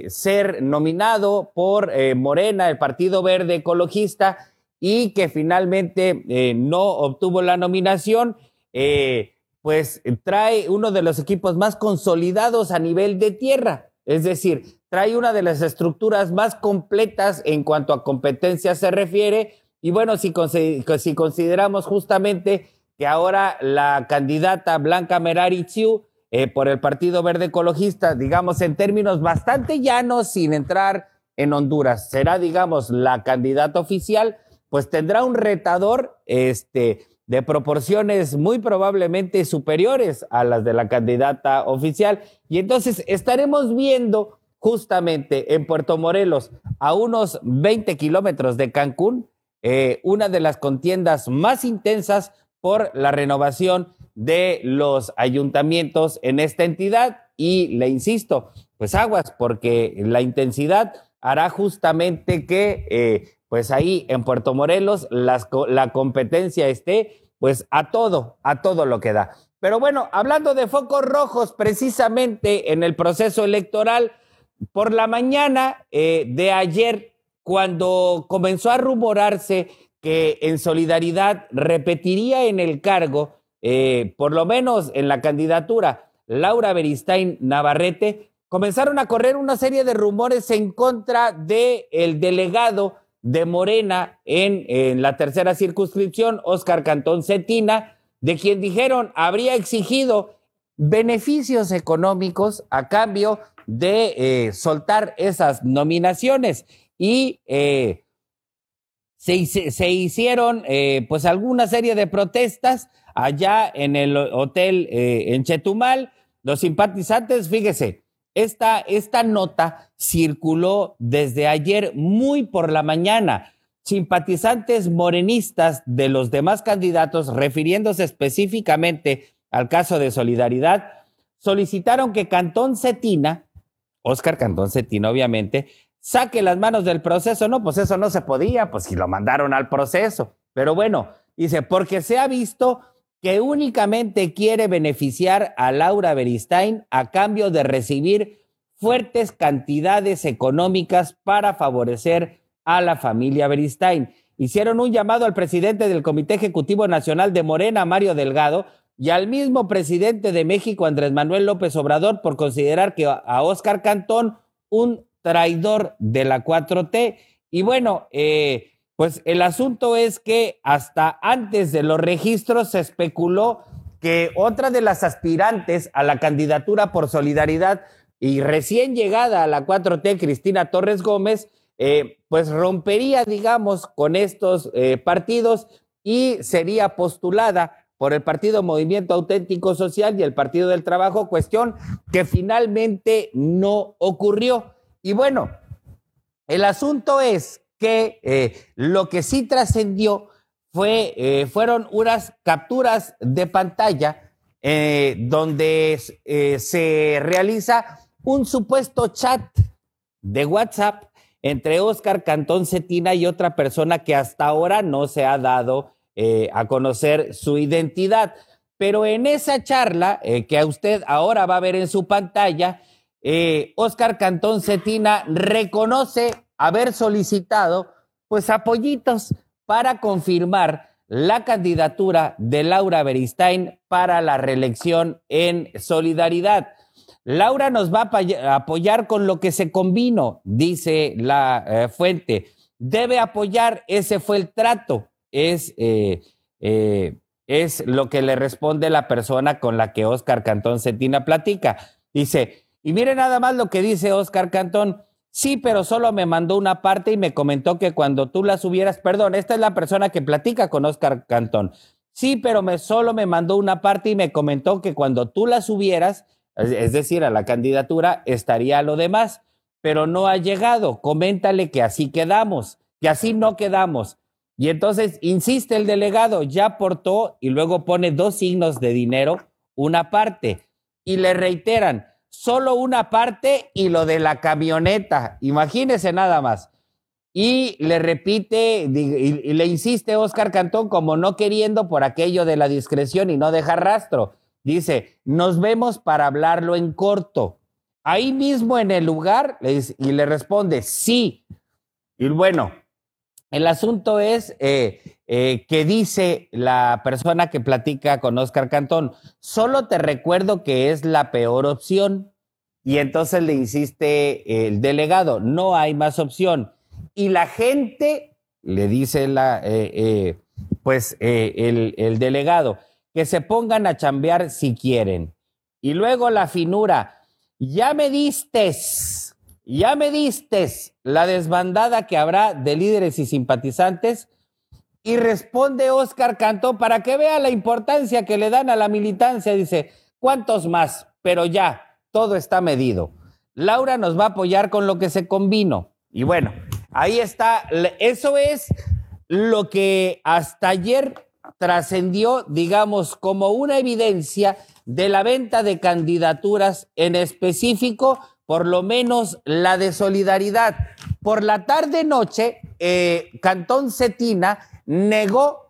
ser nominado por Morena, el Partido Verde Ecologista, y que finalmente eh, no obtuvo la nominación, eh, pues trae uno de los equipos más consolidados a nivel de tierra. Es decir, trae una de las estructuras más completas en cuanto a competencia se refiere. Y bueno, si, si consideramos justamente que ahora la candidata Blanca Merari Chiu eh, por el Partido Verde Ecologista, digamos en términos bastante llanos, sin entrar en Honduras, será, digamos, la candidata oficial, pues tendrá un retador este, de proporciones muy probablemente superiores a las de la candidata oficial. Y entonces estaremos viendo justamente en Puerto Morelos, a unos 20 kilómetros de Cancún, eh, una de las contiendas más intensas por la renovación de los ayuntamientos en esta entidad. Y le insisto, pues aguas, porque la intensidad hará justamente que eh, pues ahí en Puerto Morelos la competencia esté pues a todo, a todo lo que da. Pero bueno, hablando de focos rojos precisamente en el proceso electoral, por la mañana eh, de ayer, cuando comenzó a rumorarse que en solidaridad repetiría en el cargo, eh, por lo menos en la candidatura, Laura Beristain Navarrete, comenzaron a correr una serie de rumores en contra del el delegado de Morena en, la tercera circunscripción, Oscar Cantón Cetina, de quien dijeron habría exigido beneficios económicos a cambio de eh, soltar esas nominaciones y eh, se, se, hicieron eh, pues alguna serie de protestas allá en el hotel en Chetumal. Los simpatizantes, fíjese, esta, esta nota circuló desde ayer muy por la mañana. Simpatizantes morenistas de los demás candidatos, refiriéndose específicamente al caso de Solidaridad, solicitaron que Cantón Cetina, Oscar Cantón Cetina obviamente, saque las manos del proceso. No, pues eso no se podía, pues si lo mandaron al proceso. Pero bueno, dice, porque se ha visto que únicamente quiere beneficiar a Laura Beristain a cambio de recibir fuertes cantidades económicas para favorecer a la familia Beristain. Hicieron un llamado al presidente del Comité Ejecutivo Nacional de Morena, Mario Delgado, y al mismo presidente de México, Andrés Manuel López Obrador, por considerar que a Oscar Cantón un traidor de la 4T. Y bueno, eh, pues el asunto es que hasta antes de los registros se especuló que otra de las aspirantes a la candidatura por solidaridad y recién llegada a la 4T, Cristina Torres Gómez, eh, pues rompería, digamos, con estos eh, partidos y sería postulada por el Partido Movimiento Auténtico Social y el Partido del Trabajo, cuestión que finalmente no ocurrió. Y bueno, el asunto es que eh, lo que sí trascendió fue, eh, fueron unas capturas de pantalla eh, donde se realiza un supuesto chat de WhatsApp entre Oscar Cantón Cetina y otra persona que hasta ahora no se ha dado a conocer su identidad. Pero en esa charla que a usted ahora va a ver en su pantalla, Oscar Cantón Cetina reconoce haber solicitado pues apoyitos para confirmar la candidatura de Laura Beristain para la reelección en solidaridad. Laura nos va a apoyar con lo que se combinó, dice la fuente. Debe apoyar, ese fue el trato es, eh, eh, es lo que le responde la persona con la que Oscar Cantón Cetina platica. Dice, y mire nada más lo que dice Oscar Cantón. Sí, pero solo me mandó una parte y me comentó que cuando tú la subieras, perdón, esta es la persona que platica con Oscar Cantón. Sí, pero me solo me mandó una parte y me comentó que cuando tú la subieras, es decir, a la candidatura, estaría lo demás, pero no ha llegado. Coméntale que así quedamos, que así no quedamos. Y entonces insiste el delegado, ya aportó y luego pone dos signos de dinero, una parte, y le reiteran, solo una parte y lo de la camioneta, imagínese nada más. Y le repite y, le insiste Oscar Cantón como no queriendo por aquello de la discreción y no dejar rastro. Dice, nos vemos para hablarlo en corto. Ahí mismo en el lugar, y le responde, sí. Y bueno, el asunto es eh, eh, que dice la persona que platica con Oscar Cantón, solo te recuerdo que es la peor opción. Y entonces le insiste el delegado, no hay más opción. Y la gente, le dice la, eh, pues el, el delegado, que se pongan a chambear si quieren. Y luego la finura, ya me distes ya me distes la desbandada que habrá de líderes y simpatizantes. Y responde Oscar Cantó para que vea la importancia que le dan a la militancia. Dice, ¿cuántos más? Pero ya, todo está medido. Laura nos va a apoyar con lo que se combinó. Y bueno, ahí está. Eso es lo que hasta ayer trascendió, digamos, como una evidencia de la venta de candidaturas en específico por lo menos la de solidaridad. Por la tarde-noche, eh, Cantón Cetina negó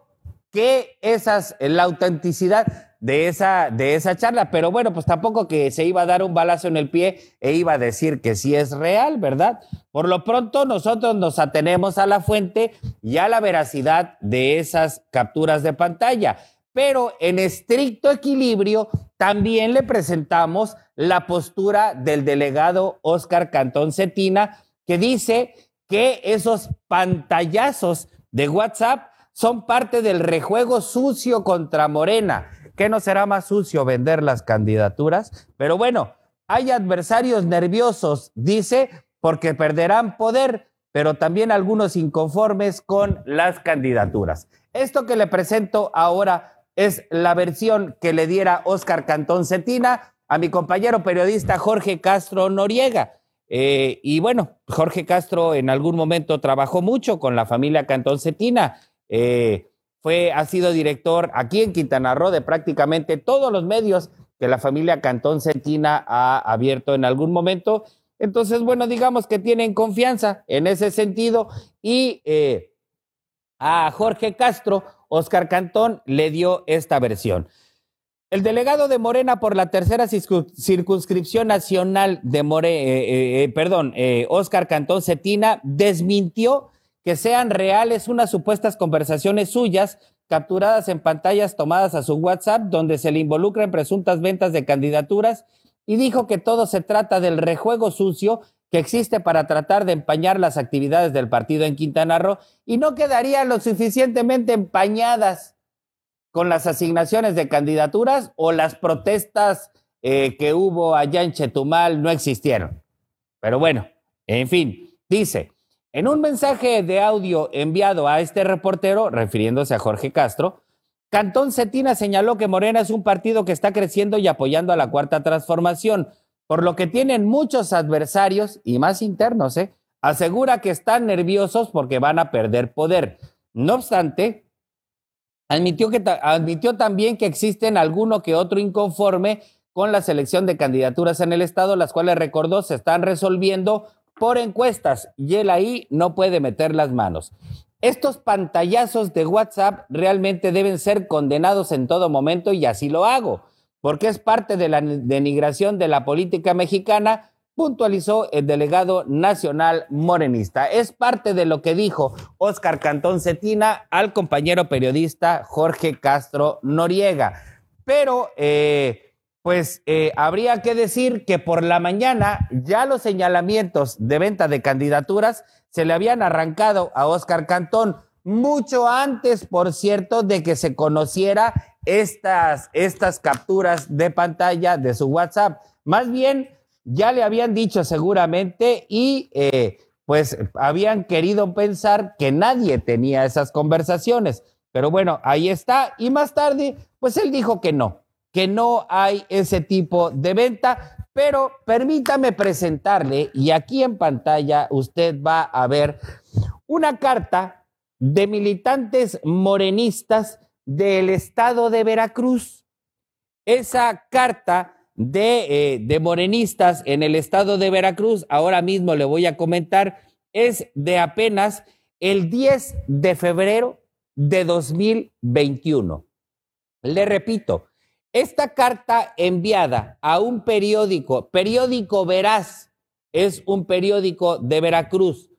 que esas, la autenticidad de esa, de esa charla, pero bueno, pues tampoco que se iba a dar un balazo en el pie e iba a decir que sí es real, ¿verdad? Por lo pronto nosotros nos atenemos a la fuente y a la veracidad de esas capturas de pantalla, pero en estricto equilibrio también le presentamos la postura del delegado Oscar Cantón Cetina, que dice que esos pantallazos de WhatsApp son parte del rejuego sucio contra Morena, ¿Qué no será más sucio vender las candidaturas? Pero bueno, hay adversarios nerviosos, dice, porque perderán poder, pero también algunos inconformes con las candidaturas. Esto que le presento ahora es la versión que le diera Oscar Cantón Cetina a mi compañero periodista Jorge Castro Noriega. Eh, y bueno, Jorge Castro en algún momento trabajó mucho con la familia Cantón Cetina. Eh, fue, ha sido director aquí en Quintana Roo de prácticamente todos los medios que la familia Cantón Cetina ha abierto en algún momento. Entonces, bueno, digamos que tienen confianza en ese sentido y eh, a Jorge Castro, Oscar Cantón le dio esta versión. El delegado de Morena por la tercera circunscripción nacional de Morena, eh, eh, eh, perdón, Oscar Cantón Cetina, desmintió que sean reales unas supuestas conversaciones suyas capturadas en pantallas tomadas a su WhatsApp donde se le involucra en presuntas ventas de candidaturas y dijo que todo se trata del rejuego sucio que existe para tratar de empañar las actividades del partido en Quintana Roo y no quedarían lo suficientemente empañadas con las asignaciones de candidaturas o las protestas eh, que hubo allá en Chetumal no existieron. Pero bueno, en fin, dice, en un mensaje de audio enviado a este reportero, refiriéndose a Jorge Castro, Cantón Cetina señaló que Morena es un partido que está creciendo y apoyando a la cuarta transformación, por lo que tienen muchos adversarios y más internos, ¿eh? Asegura que están nerviosos porque van a perder poder. No obstante, Admitió, que, admitió también que existen alguno que otro inconforme con la selección de candidaturas en el Estado, las cuales recordó se están resolviendo por encuestas y él ahí no puede meter las manos. Estos pantallazos de WhatsApp realmente deben ser condenados en todo momento y así lo hago, porque es parte de la denigración de la política mexicana puntualizó el delegado nacional morenista. Es parte de lo que dijo Oscar Cantón Cetina al compañero periodista Jorge Castro Noriega. Pero, eh, pues, eh, habría que decir que por la mañana ya los señalamientos de venta de candidaturas se le habían arrancado a Oscar Cantón, mucho antes, por cierto, de que se conociera estas, estas capturas de pantalla de su WhatsApp. Más bien, ya le habían dicho seguramente y eh, pues habían querido pensar que nadie tenía esas conversaciones. Pero bueno, ahí está. Y más tarde, pues él dijo que no, que no hay ese tipo de venta. Pero permítame presentarle, y aquí en pantalla usted va a ver una carta de militantes morenistas del estado de Veracruz. Esa carta de, eh, de morenistas en el estado de Veracruz, ahora mismo le voy a comentar, es de apenas el 10 de febrero de 2021. Le repito, esta carta enviada a un periódico, periódico Veraz, es un periódico de Veracruz,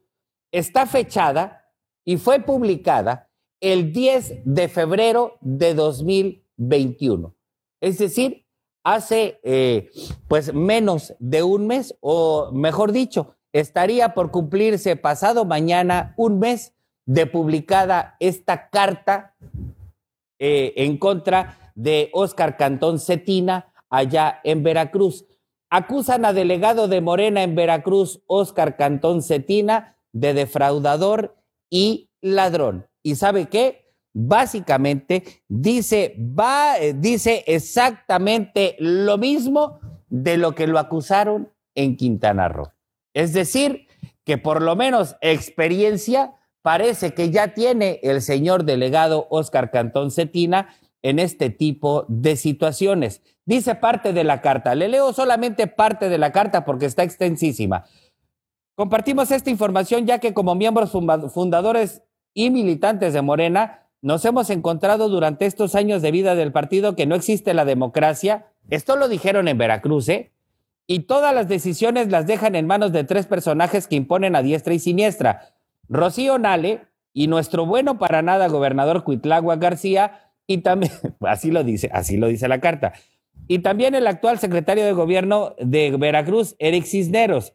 está fechada y fue publicada el 10 de febrero de 2021. Es decir, hace eh, pues menos de un mes, o mejor dicho, estaría por cumplirse pasado mañana un mes de publicada esta carta eh, en contra de Óscar Cantón Cetina allá en Veracruz. Acusan a delegado de Morena en Veracruz, Óscar Cantón Cetina, de defraudador y ladrón. ¿Y sabe qué? básicamente dice, va, eh, dice exactamente lo mismo de lo que lo acusaron en Quintana Roo. Es decir, que por lo menos experiencia parece que ya tiene el señor delegado Oscar Cantón Cetina en este tipo de situaciones. Dice parte de la carta. Le leo solamente parte de la carta porque está extensísima. Compartimos esta información ya que como miembros fundadores y militantes de Morena, nos hemos encontrado durante estos años de vida del partido que no existe la democracia. Esto lo dijeron en Veracruz, ¿eh? Y todas las decisiones las dejan en manos de tres personajes que imponen a diestra y siniestra. Rocío Nale y nuestro bueno para nada gobernador Cuitlagua García y también, así lo dice, así lo dice la carta. Y también el actual secretario de gobierno de Veracruz, Eric Cisneros.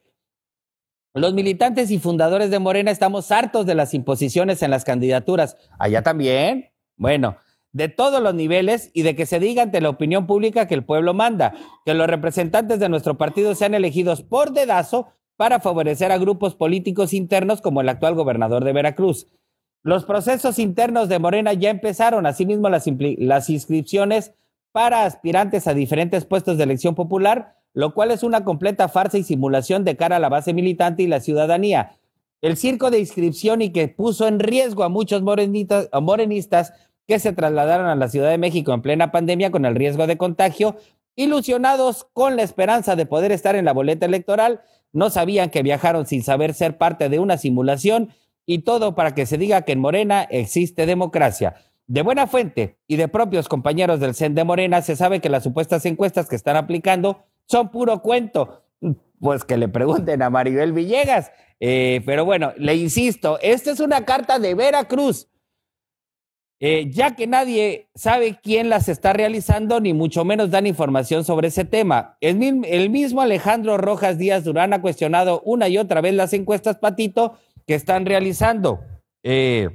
Los militantes y fundadores de Morena estamos hartos de las imposiciones en las candidaturas. Allá también. Bueno, de todos los niveles y de que se diga ante la opinión pública que el pueblo manda, que los representantes de nuestro partido sean elegidos por dedazo para favorecer a grupos políticos internos como el actual gobernador de Veracruz. Los procesos internos de Morena ya empezaron, asimismo las, las inscripciones para aspirantes a diferentes puestos de elección popular, lo cual es una completa farsa y simulación de cara a la base militante y la ciudadanía. El circo de inscripción y que puso en riesgo a muchos morenistas que se trasladaron a la Ciudad de México en plena pandemia con el riesgo de contagio, ilusionados con la esperanza de poder estar en la boleta electoral, no sabían que viajaron sin saber ser parte de una simulación y todo para que se diga que en Morena existe democracia. De buena fuente y de propios compañeros del CEN de Morena se sabe que las supuestas encuestas que están aplicando son puro cuento. Pues que le pregunten a Maribel Villegas. Eh, pero bueno, le insisto, esta es una carta de Veracruz. Eh, ya que nadie sabe quién las está realizando, ni mucho menos dan información sobre ese tema. El, mismo Alejandro Rojas Díaz Durán ha cuestionado una y otra vez las encuestas, Patito, que están realizando. Eh,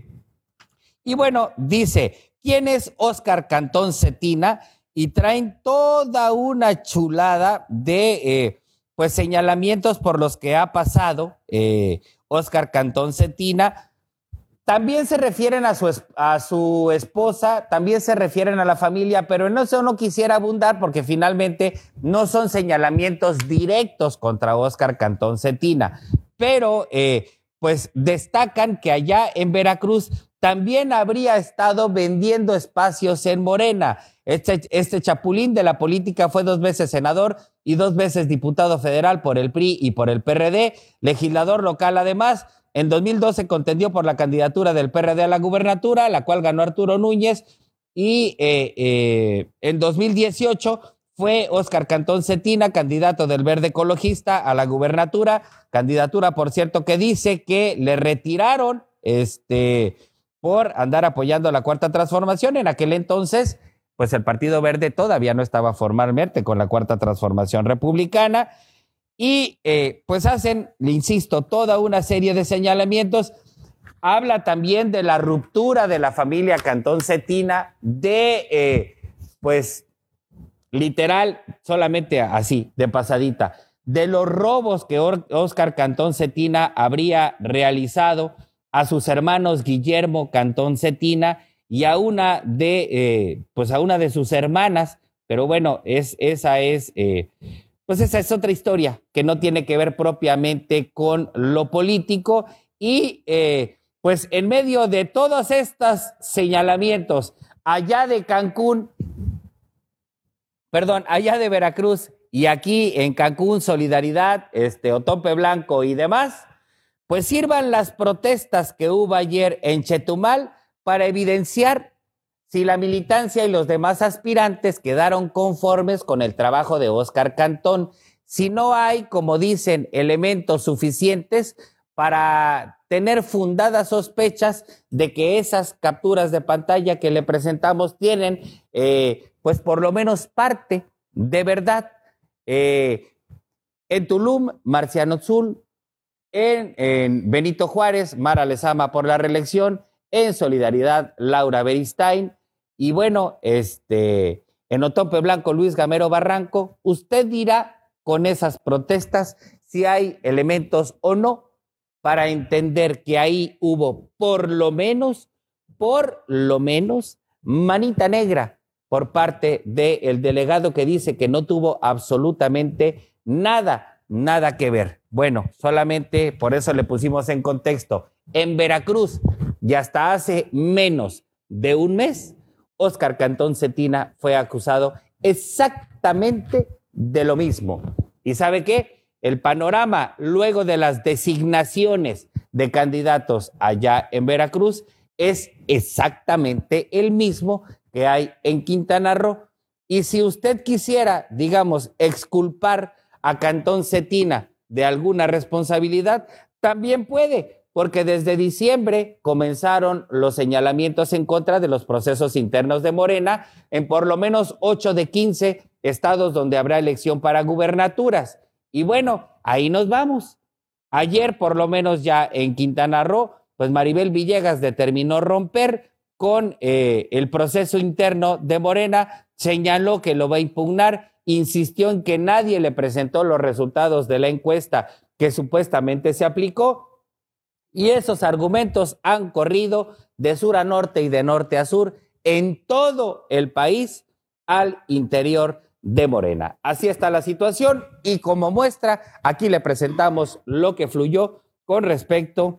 y bueno, dice, ¿quién es Oscar Cantón Cetina? Y traen toda una chulada de eh, pues señalamientos por los que ha pasado eh, Oscar Cantón Cetina. También se refieren a su, a su esposa, también se refieren a la familia, pero en eso no quisiera abundar porque finalmente no son señalamientos directos contra Oscar Cantón Cetina. Pero eh, pues destacan que allá en Veracruz también habría estado vendiendo espacios en Morena. Este, este, chapulín de la política fue dos veces senador y dos veces diputado federal por el PRI y por el PRD, legislador local además. En 2012 contendió por la candidatura del PRD a la gubernatura, la cual ganó Arturo Núñez, y eh, eh, en 2018 fue Oscar Cantón Cetina, candidato del Verde Ecologista a la gubernatura, candidatura, por cierto, que dice que le retiraron este por andar apoyando la cuarta transformación. En aquel entonces, pues el Partido Verde todavía no estaba formalmente con la cuarta transformación republicana y eh, pues hacen, le insisto, toda una serie de señalamientos. Habla también de la ruptura de la familia Cantón Cetina, de eh, pues literal, solamente así, de pasadita, de los robos que Oscar Cantón Cetina habría realizado a sus hermanos Guillermo Cantón Cetina y a una de, eh, pues a una de sus hermanas, pero bueno, es, esa es, eh, pues esa es otra historia que no tiene que ver propiamente con lo político. Y eh, pues en medio de todos estos señalamientos allá de Cancún, perdón, allá de Veracruz y aquí en Cancún, Solidaridad, este, Otope Blanco y demás, pues sirvan las protestas que hubo ayer en Chetumal para evidenciar si la militancia y los demás aspirantes quedaron conformes con el trabajo de Óscar Cantón, si no hay, como dicen, elementos suficientes para tener fundadas sospechas de que esas capturas de pantalla que le presentamos tienen, eh, pues por lo menos parte de verdad. Eh, en Tulum, Marciano Zul en, Benito Juárez, Mara Lezama por la reelección, en Solidaridad, Laura Beristain, y bueno, este, en Otope Blanco, Luis Gamero Barranco, usted dirá con esas protestas si hay elementos o no para entender que ahí hubo por lo menos, por lo menos, manita negra por parte del delegado que dice que no tuvo absolutamente nada nada que ver. Bueno, solamente por eso le pusimos en contexto. En Veracruz, y hasta hace menos de un mes, Oscar Cantón Cetina fue acusado exactamente de lo mismo. ¿Y sabe qué? El panorama luego de las designaciones de candidatos allá en Veracruz es exactamente el mismo que hay en Quintana Roo. Y si usted quisiera, digamos, exculpar a Cantón Cetina de alguna responsabilidad, también puede, porque desde diciembre comenzaron los señalamientos en contra de los procesos internos de Morena en por lo menos 8 de 15 estados donde habrá elección para gubernaturas. Y bueno, ahí nos vamos. Ayer, por lo menos ya en Quintana Roo, pues Maribel Villegas determinó romper con eh, el proceso interno de Morena, señaló que lo va a impugnar, insistió en que nadie le presentó los resultados de la encuesta que supuestamente se aplicó y esos argumentos han corrido de sur a norte y de norte a sur en todo el país al interior de Morena. Así está la situación y como muestra, aquí le presentamos lo que fluyó con respecto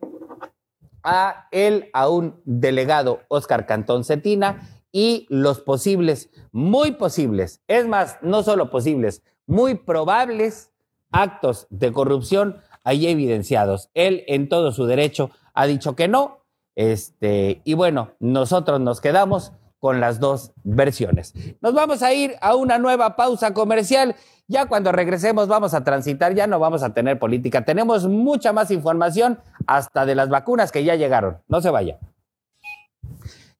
a él, a un delegado Oscar Cantón Cetina y los posibles, muy posibles, es más, no solo posibles, muy probables actos de corrupción ahí evidenciados. Él en todo su derecho ha dicho que no, este, y bueno, nosotros nos quedamos con las dos versiones. Nos vamos a ir a una nueva pausa comercial ya cuando regresemos vamos a transitar, ya no vamos a tener política. Tenemos mucha más información hasta de las vacunas que ya llegaron. No se vaya.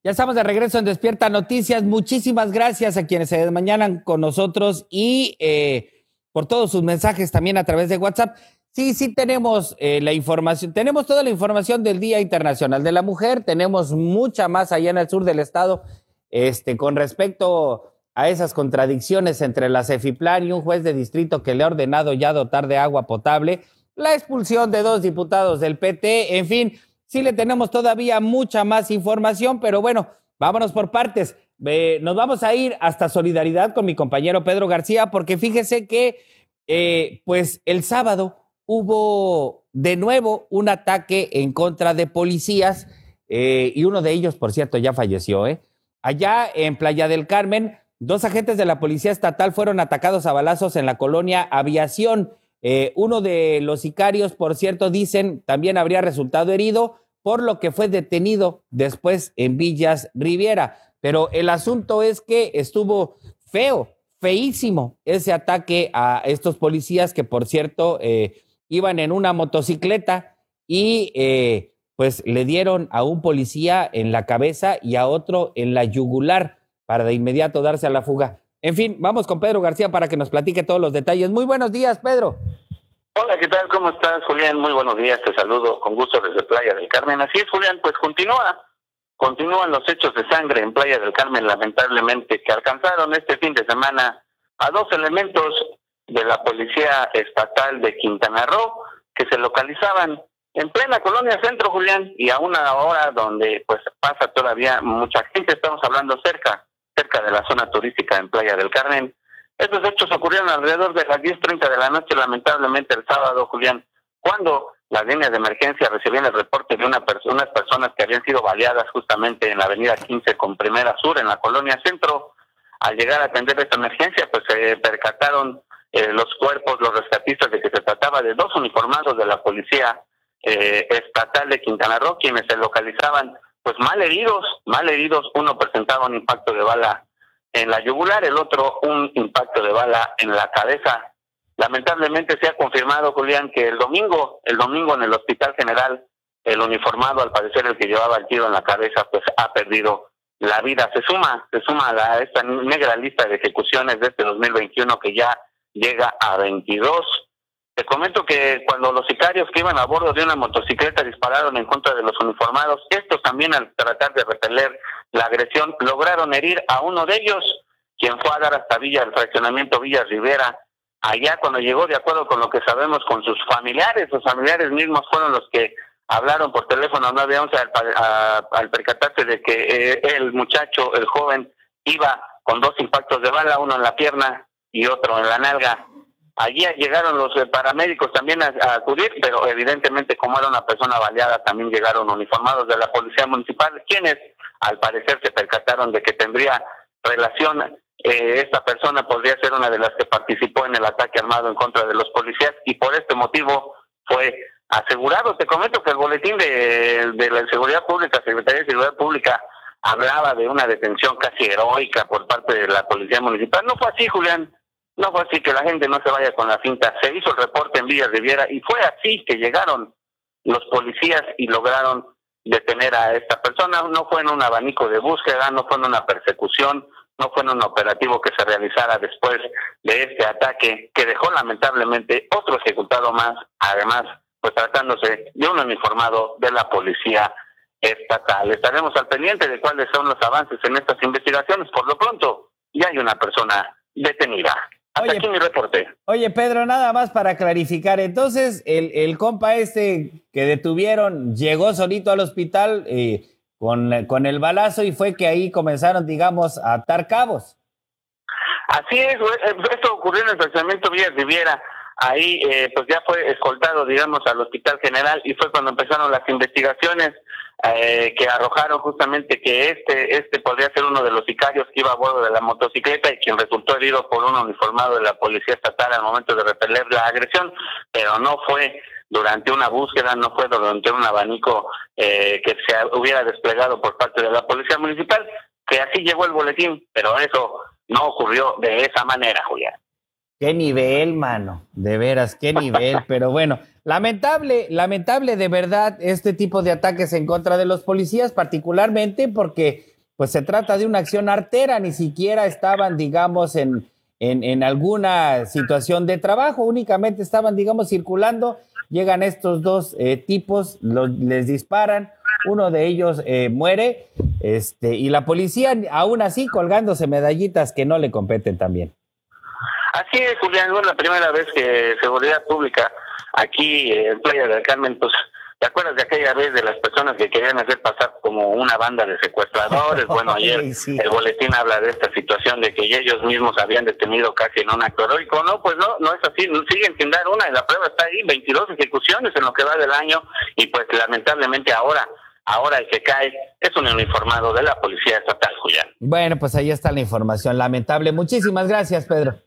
Ya estamos de regreso en Despierta Noticias. Muchísimas gracias a quienes se desmañanan con nosotros y eh, por todos sus mensajes también a través de WhatsApp. Sí, sí tenemos eh, la información, tenemos toda la información del Día Internacional de la Mujer, tenemos mucha más allá en el sur del estado, este, con respecto a esas contradicciones entre la Cefiplan y un juez de distrito que le ha ordenado ya dotar de agua potable, la expulsión de dos diputados del PT, en fin, sí le tenemos todavía mucha más información, pero bueno, vámonos por partes. nos vamos a ir hasta solidaridad con mi compañero Pedro García, porque fíjese que, eh, pues el sábado hubo de nuevo un ataque en contra de policías eh, y uno de ellos, por cierto, ya falleció, ¿eh? Allá en Playa del Carmen, Dos agentes de la Policía Estatal fueron atacados a balazos en la colonia Aviación. Eh, uno de los sicarios, por cierto, dicen, también habría resultado herido, por lo que fue detenido después en Villas Riviera. Pero el asunto es que estuvo feo, feísimo ese ataque a estos policías que, por cierto, eh, iban en una motocicleta y eh, pues le dieron a un policía en la cabeza y a otro en la yugular para de inmediato darse a la fuga. En fin, vamos con Pedro García para que nos platique todos los detalles. Muy buenos días, Pedro. Hola, ¿qué tal? ¿Cómo estás, Julián? Muy buenos días, te saludo con gusto desde Playa del Carmen. Así es, Julián, pues continúa, continúan los hechos de sangre en Playa del Carmen, lamentablemente, que alcanzaron este fin de semana a dos elementos de la Policía Estatal de Quintana Roo que se localizaban en plena colonia centro, Julián, y a una hora donde pues pasa todavía mucha gente, estamos hablando cerca cerca de la zona turística en Playa del Carmen. Estos hechos ocurrieron alrededor de las 10.30 de la noche, lamentablemente el sábado, Julián, cuando las líneas de emergencia recibían el reporte de una unas personas que habían sido baleadas justamente en la avenida 15 con Primera Sur, en la colonia Centro. Al llegar a atender esta emergencia, pues se percataron eh, los cuerpos, los rescatistas, de que se trataba de dos uniformados de la Policía eh, Estatal de Quintana Roo, quienes se localizaban pues mal heridos, mal heridos, uno presentaba un impacto de bala en la yugular, el otro un impacto de bala en la cabeza. Lamentablemente se ha confirmado, Julián, que el domingo, el domingo en el Hospital General, el uniformado, al parecer el que llevaba el tiro en la cabeza, pues ha perdido la vida. Se suma, se suma a esta negra lista de ejecuciones de este 2021 que ya llega a 22 te comento que cuando los sicarios que iban a bordo de una motocicleta dispararon en contra de los uniformados, estos también al tratar de repeler la agresión lograron herir a uno de ellos, quien fue a dar hasta Villa, el fraccionamiento Villa Rivera. Allá cuando llegó, de acuerdo con lo que sabemos, con sus familiares, sus familiares mismos fueron los que hablaron por teléfono 911 al, al percatarse de que eh, el muchacho, el joven, iba con dos impactos de bala, uno en la pierna y otro en la nalga. Allí llegaron los eh, paramédicos también a, acudir, pero evidentemente como era una persona baleada también llegaron uniformados de la Policía Municipal, quienes al parecer se percataron de que tendría relación, eh, esta persona podría ser una de las que participó en el ataque armado en contra de los policías y por este motivo fue asegurado. Te comento que el boletín de, de la Seguridad Pública, Secretaría de Seguridad Pública, hablaba de una detención casi heroica por parte de la Policía Municipal. No fue así, Julián. No fue así que la gente no se vaya con la cinta. Se hizo el reporte en Villa Riviera y fue así que llegaron los policías y lograron detener a esta persona. No fue en un abanico de búsqueda, no fue en una persecución, no fue en un operativo que se realizara después de este ataque que dejó lamentablemente otro ejecutado más, además, pues tratándose de un uniformado de la policía estatal. Estaremos al pendiente de cuáles son los avances en estas investigaciones. Por lo pronto, ya hay una persona detenida. Hasta aquí mi reporte. Oye, Pedro, nada más para clarificar. Entonces, el, el compa este que detuvieron llegó solito al hospital eh, con, con el balazo y fue que ahí comenzaron, digamos, a atar cabos. Así es, eh, esto ocurrió en el fraccionamiento Villa Riviera. Ahí, eh, pues ya fue escoltado, digamos, al Hospital General y fue cuando empezaron las investigaciones eh, que arrojaron justamente que este este podría ser uno de los sicarios que iba a bordo de la motocicleta y quien resultó herido por un uniformado de la Policía Estatal al momento de repeler la agresión, pero no fue durante una búsqueda, no fue durante un abanico eh, que se hubiera desplegado por parte de la Policía Municipal, que así llegó el boletín, pero eso no ocurrió de esa manera, Julián. Qué nivel, mano, de veras, qué nivel, pero bueno, lamentable, lamentable de verdad este tipo de ataques en contra de los policías, particularmente porque pues se trata de una acción artera, ni siquiera estaban, digamos, en, en, en alguna situación de trabajo, únicamente estaban, digamos, circulando, llegan estos dos eh, tipos, los, les disparan, uno de ellos eh, muere, este, y la policía aún así colgándose medallitas que no le competen también. Así es, Julián, es la primera vez que Seguridad Pública aquí en Playa del Carmen, pues, ¿te acuerdas de aquella vez de las personas que querían hacer pasar como una banda de secuestradores? Bueno, ayer sí. el boletín habla de esta situación de que ellos mismos habían detenido casi en un acto heroico. No, pues no, no es así, siguen sin dar una, y la prueba está ahí, 22 ejecuciones en lo que va del año, y pues lamentablemente ahora ahora el que cae es un uniformado de la Policía Estatal, Julián. Bueno, pues ahí está la información lamentable. Muchísimas gracias, Pedro.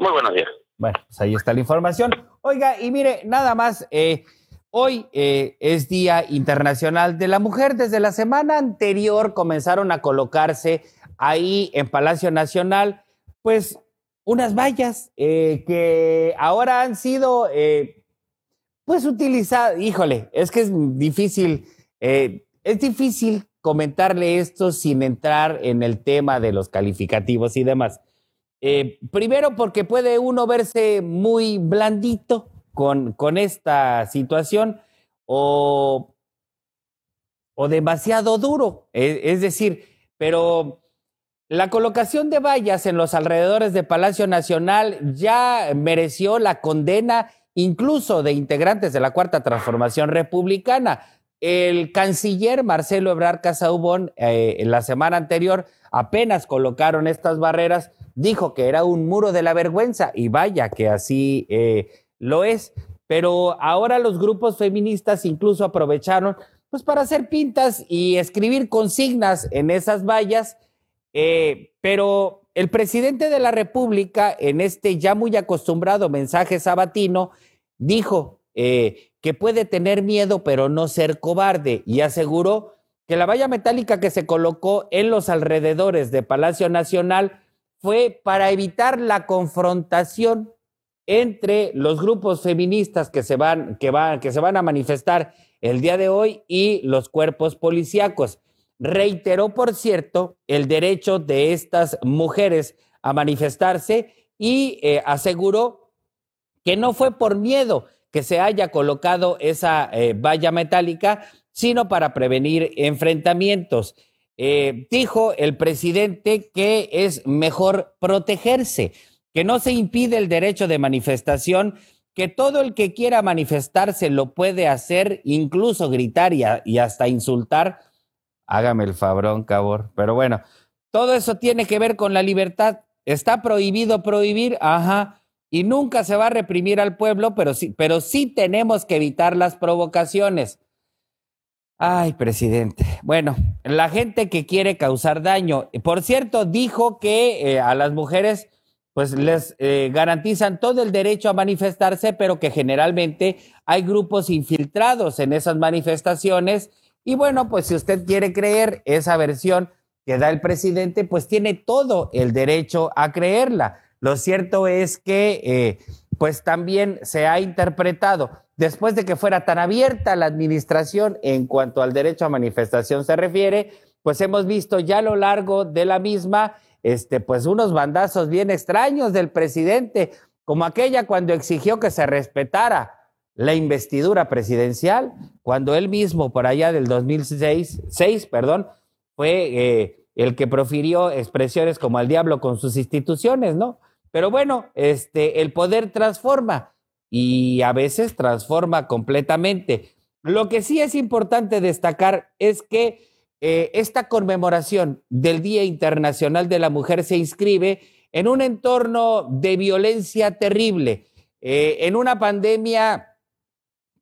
Muy buenos días. Bueno, pues ahí está la información. Oiga, y mire, nada más, eh, hoy eh, es Día Internacional de la Mujer. Desde la semana anterior comenzaron a colocarse ahí en Palacio Nacional, pues unas vallas eh, que ahora han sido, eh, pues utilizadas. Híjole, es que es difícil, eh, es difícil comentarle esto sin entrar en el tema de los calificativos y demás. Eh, primero porque puede uno verse muy blandito con, con esta situación o, o demasiado duro. Es, es, decir, pero la colocación de vallas en los alrededores de Palacio Nacional ya mereció la condena incluso de integrantes de la Cuarta Transformación Republicana. El canciller Marcelo Ebrard Casaubón eh, en la semana anterior apenas colocaron estas barreras dijo que era un muro de la vergüenza y vaya que así eh, lo es. Pero ahora los grupos feministas incluso aprovecharon pues para hacer pintas y escribir consignas en esas vallas, eh, pero el presidente de la República en este ya muy acostumbrado mensaje sabatino dijo eh, que puede tener miedo pero no ser cobarde y aseguró que la valla metálica que se colocó en los alrededores de Palacio Nacional fue para evitar la confrontación entre los grupos feministas que se van, que van, que se van a manifestar el día de hoy y los cuerpos policíacos. Reiteró, por cierto, el derecho de estas mujeres a manifestarse y eh, aseguró que no fue por miedo que se haya colocado esa eh, valla metálica, sino para prevenir enfrentamientos. Eh, dijo el presidente que es mejor protegerse, que no se impide el derecho de manifestación, que todo el que quiera manifestarse lo puede hacer, incluso gritar y, hasta insultar. Hágame el fabrón, cabor. Pero bueno, todo eso tiene que ver con la libertad. Está prohibido prohibir, ajá, y nunca se va a reprimir al pueblo, pero sí, pero sí tenemos que evitar las provocaciones. Ay, presidente. Bueno, la gente que quiere causar daño. Por cierto, dijo que eh, a las mujeres pues les eh, garantizan todo el derecho a manifestarse, pero que generalmente hay grupos infiltrados en esas manifestaciones. Y bueno, pues si usted quiere creer esa versión que da el presidente, pues tiene todo el derecho a creerla. Lo cierto es que eh, pues también se ha interpretado después de que fuera tan abierta la administración en cuanto al derecho a manifestación se refiere, pues hemos visto ya a lo largo de la misma, este, pues unos bandazos bien extraños del presidente, como aquella cuando exigió que se respetara la investidura presidencial, cuando él mismo por allá del 2006, seis, perdón, fue eh, el que profirió expresiones como al diablo con sus instituciones, ¿no? Pero bueno, este, el poder transforma y a veces transforma completamente. Lo que sí es importante destacar es que eh, esta conmemoración del Día Internacional de la Mujer se inscribe en un entorno de violencia terrible, eh, en una pandemia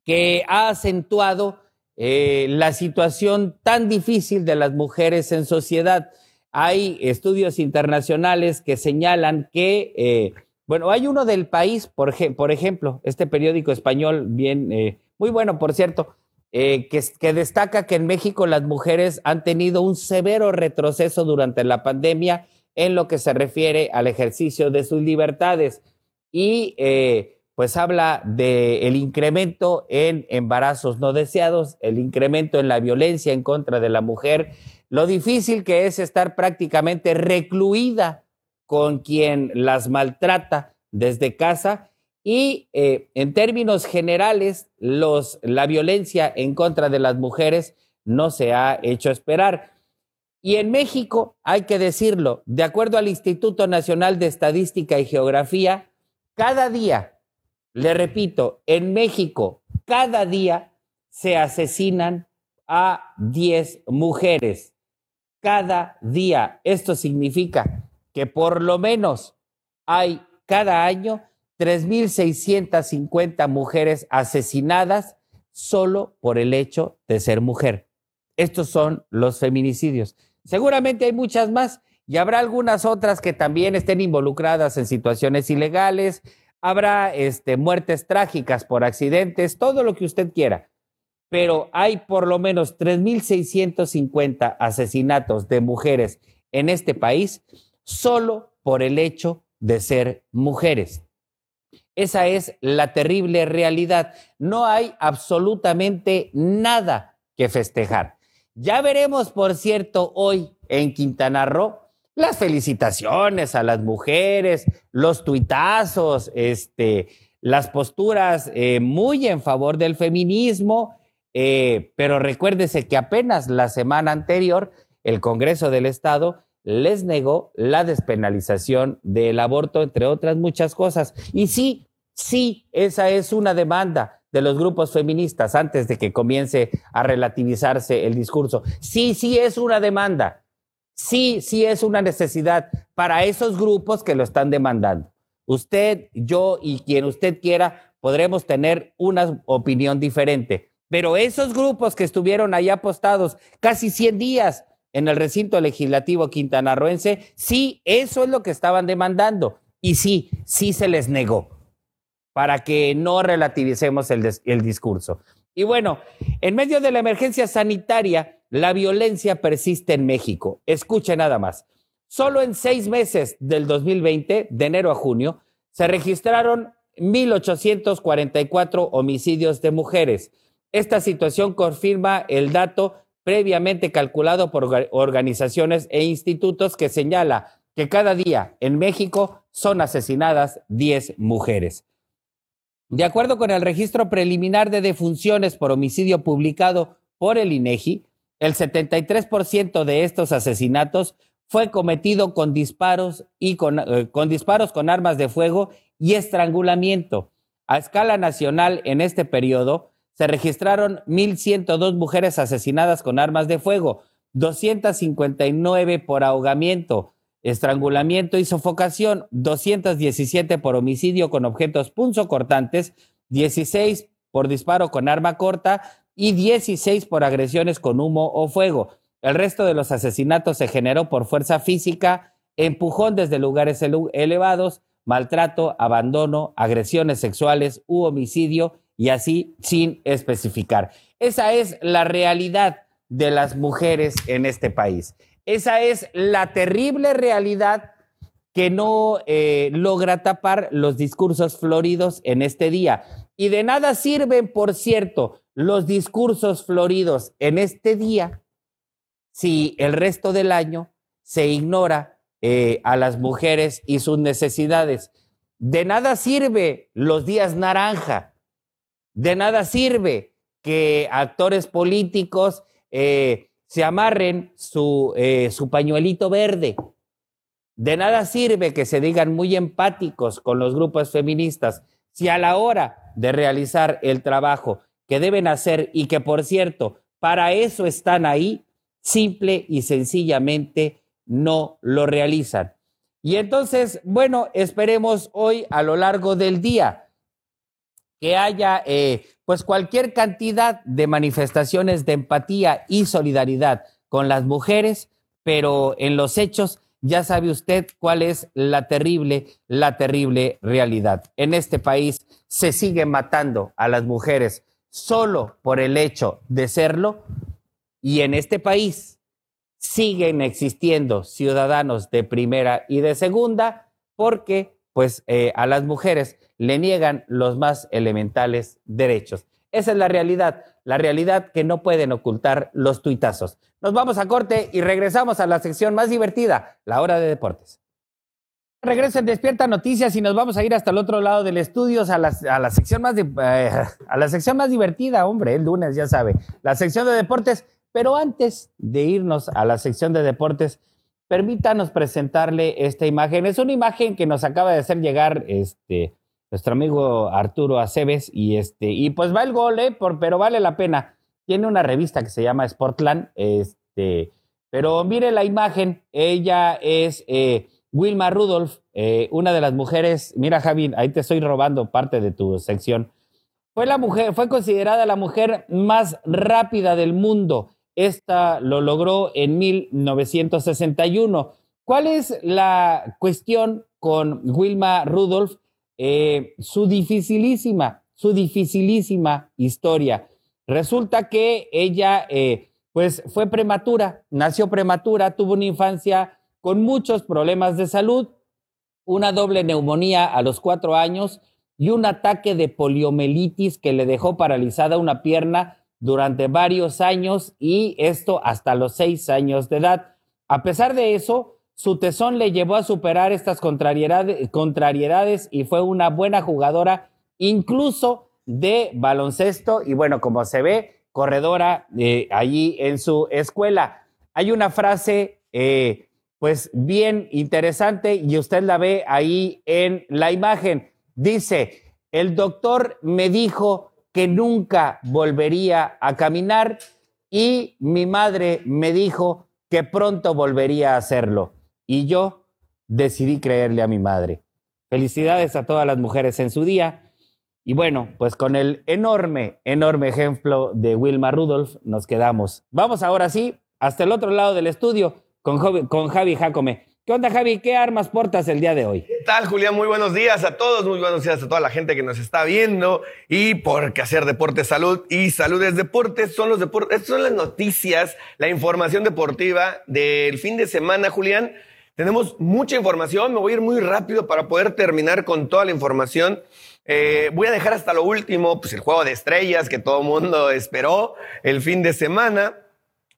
que ha acentuado eh, la situación tan difícil de las mujeres en sociedad. Hay estudios internacionales que señalan que, eh, bueno, hay uno del país, por, ejemplo, este periódico español, bien, eh, muy bueno, por cierto, que, que destaca que en México las mujeres han tenido un severo retroceso durante la pandemia en lo que se refiere al ejercicio de sus libertades. Y pues habla del incremento en embarazos no deseados, el incremento en la violencia en contra de la mujer, lo difícil que es estar prácticamente recluida con quien las maltrata desde casa y eh, en términos generales los, la violencia en contra de las mujeres no se ha hecho esperar. Y en México, hay que decirlo, de acuerdo al Instituto Nacional de Estadística y Geografía, cada día le repito, en México cada día se asesinan a 10 mujeres. Cada día. Esto significa que por lo menos hay cada año 3.650 mujeres asesinadas solo por el hecho de ser mujer. Estos son los feminicidios. Seguramente hay muchas más y habrá algunas otras que también estén involucradas en situaciones ilegales, habrá este, muertes trágicas por accidentes, todo lo que usted quiera. Pero hay por lo menos 3.650 asesinatos de mujeres en este país solo por el hecho de ser mujeres. Esa es la terrible realidad. No hay absolutamente nada que festejar. Ya veremos, por cierto, hoy en Quintana Roo las felicitaciones a las mujeres, los tuitazos, este, las posturas eh, muy en favor del feminismo, eh, pero recuérdese que apenas la semana anterior el Congreso del Estado les negó la despenalización del aborto, entre otras muchas cosas. Y sí, sí, esa es una demanda de los grupos feministas antes de que comience a relativizarse el discurso. Sí, sí es una demanda sí, sí es una necesidad para esos grupos que lo están demandando. Usted, yo y quien usted quiera podremos tener una opinión diferente, pero esos grupos que estuvieron ahí apostados casi 100 días en el recinto legislativo quintanarroense, sí, eso es lo que estaban demandando. Y sí, sí se les negó para que no relativicemos el, el discurso. Y bueno, en medio de la emergencia sanitaria, la violencia persiste en México. Escuche nada más. Solo en seis meses del 2020, de enero a junio, se registraron 1.844 homicidios de mujeres. Esta situación confirma el dato previamente calculado por organizaciones e institutos que señala que cada día en México son asesinadas 10 mujeres. De acuerdo con el registro preliminar de defunciones por homicidio publicado por el INEGI, el 73% de estos asesinatos fue cometido con disparos y con, eh, con, disparos con armas de fuego y estrangulamiento. A escala nacional, en este periodo, se registraron 1.102 mujeres asesinadas con armas de fuego, 259 por ahogamiento, estrangulamiento y sofocación, 217 por homicidio con objetos punzocortantes, 16 por disparo con arma corta y 16 por agresiones con humo o fuego. El resto de los asesinatos se generó por fuerza física, empujón desde lugares elevados, maltrato, abandono, agresiones sexuales u homicidio y así sin especificar. Esa es la realidad de las mujeres en este país. Esa es la terrible realidad que no eh, logra tapar los discursos floridos en este día. Y de nada sirven, por cierto, los discursos floridos en este día si el resto del año se ignora eh, a las mujeres y sus necesidades. De nada sirve los días naranja De nada sirve que actores políticos eh, se amarren su, eh, su pañuelito verde. De nada sirve que se digan muy empáticos con los grupos feministas si a la hora de realizar el trabajo que deben hacer y que, por cierto, para eso están ahí, simple y sencillamente no lo realizan. Y entonces, bueno, esperemos hoy a lo largo del día que haya eh, pues cualquier cantidad de manifestaciones de empatía y solidaridad con las mujeres, pero en los hechos ya sabe usted cuál es la terrible, la terrible realidad. En este país se sigue matando a las mujeres solo por el hecho de serlo y en este país siguen existiendo ciudadanos de primera y de segunda porque pues eh, a las mujeres le niegan los más elementales derechos. Esa es la realidad, la realidad que no pueden ocultar los tuitazos. Nos vamos a corte y regresamos a la sección más divertida, la hora de deportes. Regresen Despierta Noticias y nos vamos a ir hasta el otro lado del estudio, a la, a la sección, más eh, a la sección más divertida, hombre, el lunes ya sabe, la sección de deportes. Pero antes de irnos a la sección de deportes, permítanos presentarle esta imagen. Es una imagen que nos acaba de hacer llegar este, nuestro amigo Arturo Aceves y este y pues va el gol, ¿eh? Por, pero vale la pena. Tiene una revista que se llama Sportland, este, pero mire la imagen, ella es eh, Wilma Rudolph, eh, una de las mujeres, mira Javi, ahí te estoy robando parte de tu sección. Fue la mujer, fue considerada la mujer más rápida del mundo. Esta lo logró en 1961. ¿Cuál es la cuestión con Wilma Rudolph? Eh, su dificilísima, su dificilísima historia. Resulta que ella, eh, pues, fue prematura, nació prematura, tuvo una infancia con muchos problemas de salud, una doble neumonía a los cuatro años y un ataque de poliomielitis que le dejó paralizada una pierna durante varios años y esto hasta los seis años de edad. A pesar de eso, su tesón le llevó a superar estas contrariedades, y fue una buena jugadora, incluso de baloncesto. Y bueno, como se ve, corredora eh, allí en su escuela. Hay una frase, eh, pues bien interesante, y usted la ve ahí en la imagen. Dice, el doctor me dijo que nunca volvería a caminar y mi madre me dijo que pronto volvería a hacerlo y yo decidí creerle a mi madre. Felicidades a todas las mujeres en su día. Y bueno, pues con el enorme, enorme ejemplo de Wilma Rudolph nos quedamos. Vamos ahora sí hasta el otro lado del estudio con, Javi, con Javi Jacome. ¿Qué onda, Javi? ¿Qué armas portas el día de hoy? ¿Qué tal, Julián? Muy buenos días a todos, muy buenos días a toda la gente que nos está viendo. Y porque hacer deporte salud y salud es son los deportes, son las noticias, la información deportiva del fin de semana, Julián. Tenemos mucha información, me voy a ir muy rápido para poder terminar con toda la información. Eh, voy a dejar hasta lo último, pues el juego de estrellas que todo el mundo esperó el fin de semana.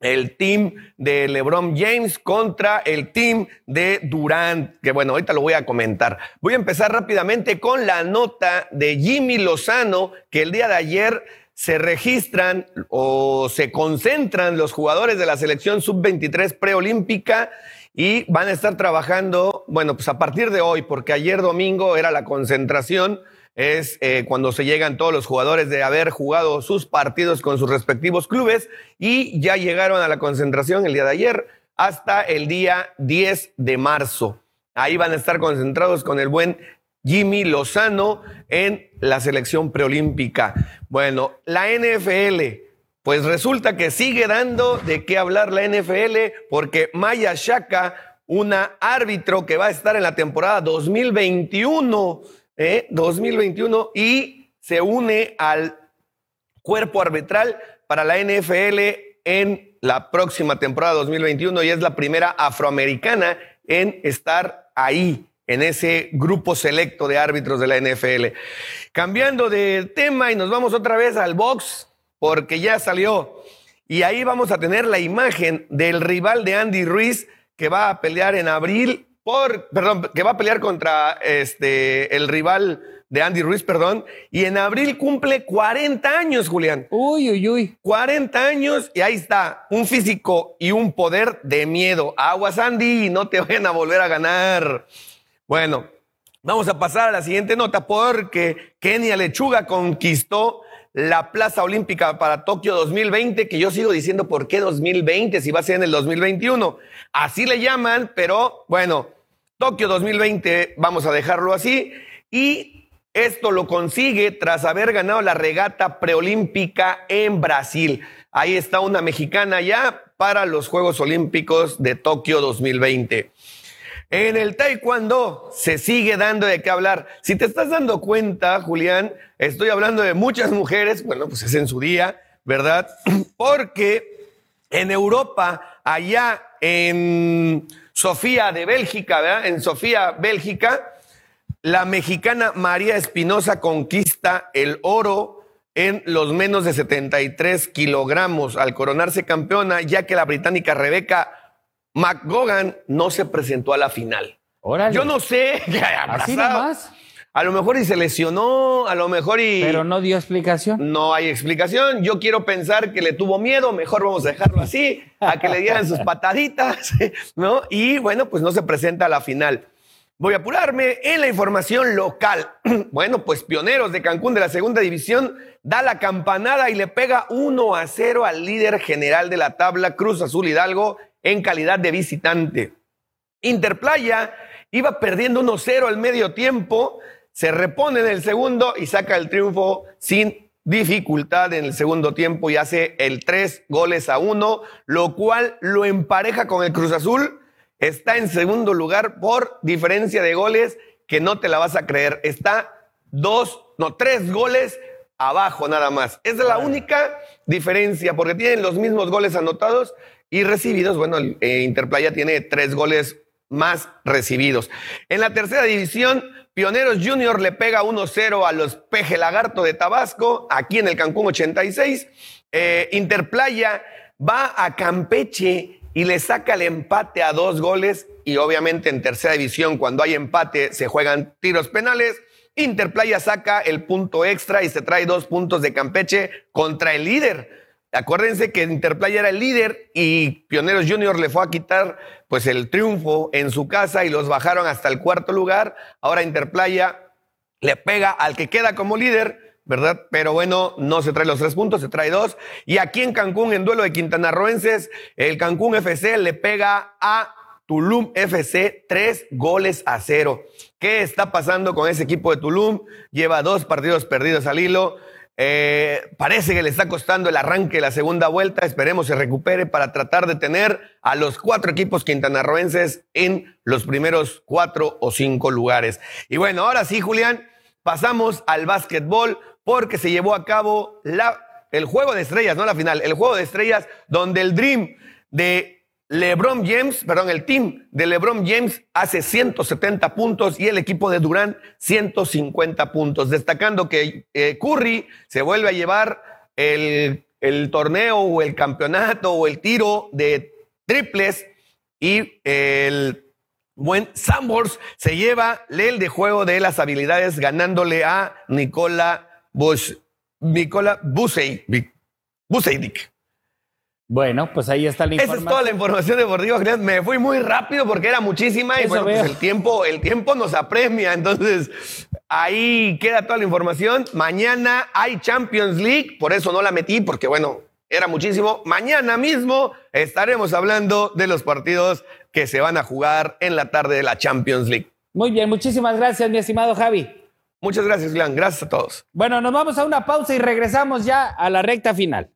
El team de LeBron James contra el team de Durant, que bueno, ahorita lo voy a comentar. Voy a empezar rápidamente con la nota de Jimmy Lozano, que el día de ayer se registran o se concentran los jugadores de la selección sub-23 preolímpica y van a estar trabajando, bueno, pues a partir de hoy, porque ayer domingo era la concentración, es eh, cuando se llegan todos los jugadores de haber jugado sus partidos con sus respectivos clubes y ya llegaron a la concentración el día de ayer hasta el día 10 de marzo. Ahí van a estar concentrados con el buen Jimmy Lozano en la selección preolímpica. Bueno, la NFL pues resulta que sigue dando de qué hablar la NFL porque Maya Shaka, una árbitro que va a estar en la temporada 2021, ¿eh? 2021 y se une al cuerpo arbitral para la NFL en la próxima temporada 2021 y es la primera afroamericana en estar ahí en ese grupo selecto de árbitros de la NFL. Cambiando de tema y nos vamos otra vez al box porque ya salió. Y ahí vamos a tener la imagen del rival de Andy Ruiz que va a pelear en abril por, perdón, que va a pelear contra este, el rival de Andy Ruiz, perdón, y en abril cumple 40 años, Julián. Uy, uy, uy. 40 años y ahí está, un físico y un poder de miedo. Aguas, Andy, no te vayan a volver a ganar. Bueno, vamos a pasar a la siguiente nota porque Kenia Lechuga conquistó la Plaza Olímpica para Tokio 2020, que yo sigo diciendo por qué 2020 si va a ser en el 2021. Así le llaman, pero bueno, Tokio 2020, vamos a dejarlo así. Y esto lo consigue tras haber ganado la regata preolímpica en Brasil. Ahí está una mexicana ya para los Juegos Olímpicos de Tokio 2020. En el taekwondo se sigue dando de qué hablar. Si te estás dando cuenta, Julián, estoy hablando de muchas mujeres, bueno, pues es en su día, ¿verdad? Porque en Europa, allá en Sofía de Bélgica, ¿verdad? En Sofía, Bélgica, la mexicana María Espinosa conquista el oro en los menos de 73 kilogramos al coronarse campeona, ya que la británica Rebeca McGogan no se presentó a la final. Órale. Yo no sé ¿Así nomás? A lo mejor y se lesionó, a lo mejor y... Pero no dio explicación. No hay explicación. Yo quiero pensar que le tuvo miedo, mejor vamos a dejarlo así, a que le dieran sus pataditas, ¿no? Y bueno, pues no se presenta a la final. Voy a apurarme en la información local. Bueno, pues Pioneros de Cancún de la segunda división da la campanada y le pega 1 a 0 al líder general de la tabla, Cruz Azul Hidalgo, en calidad de visitante. Interplaya iba perdiendo 1-0 al medio tiempo, se repone en el segundo y saca el triunfo sin dificultad en el segundo tiempo y hace el 3 goles a 1, lo cual lo empareja con el Cruz Azul. Está en segundo lugar por diferencia de goles que no te la vas a creer. Está dos, no, tres goles abajo nada más. Es la única diferencia porque tienen los mismos goles anotados y recibidos. Bueno, eh, Interplaya tiene tres goles más recibidos. En la tercera división, Pioneros Junior le pega 1-0 a los Peje Lagarto de Tabasco, aquí en el Cancún 86. Eh, Interplaya va a Campeche y le saca el empate a dos goles y obviamente en tercera división cuando hay empate se juegan tiros penales. Interplaya saca el punto extra y se trae dos puntos de Campeche contra el líder. Acuérdense que Interplaya era el líder y Pioneros Junior le fue a quitar pues el triunfo en su casa y los bajaron hasta el cuarto lugar. Ahora Interplaya le pega al que queda como líder, ¿verdad? Pero bueno, no se trae los tres puntos, se trae dos. Y aquí en Cancún, en duelo de quintanarroenses, el Cancún FC le pega a Tulum FC tres goles a cero. ¿Qué está pasando con ese equipo de Tulum? Lleva dos partidos perdidos al hilo. Eh, parece que le está costando el arranque de la segunda vuelta. Esperemos se recupere para tratar de tener a los cuatro equipos quintanarroenses en los primeros cuatro o cinco lugares. Y bueno, ahora sí, Julián, pasamos al básquetbol porque se llevó a cabo la, el juego de estrellas, no la final, el juego de estrellas donde el Dream de LeBron James, perdón, el team de LeBron James hace 170 puntos y el equipo de Durant 150 puntos, destacando que eh, Curry se vuelve a llevar el, el, torneo o el campeonato o el tiro de triples y el buen Sambors se lleva el de juego de las habilidades ganándole a Nicola Bush, Nicola. Buseidik. Bueno, pues ahí está la Esa información. es toda la información deportiva. Julián. Me fui muy rápido porque era muchísima y Eso bueno, pues el tiempo, el tiempo nos apremia. Entonces, ahí queda toda la información. Mañana hay Champions League, por eso no la metí, porque bueno, era muchísimo. Mañana mismo estaremos hablando de los partidos que se van a jugar en la tarde de la Champions League. Muy bien, muchísimas gracias, mi estimado Javi. Muchas gracias, Julián. Gracias a todos. Bueno, nos vamos a una pausa y regresamos ya a la recta final.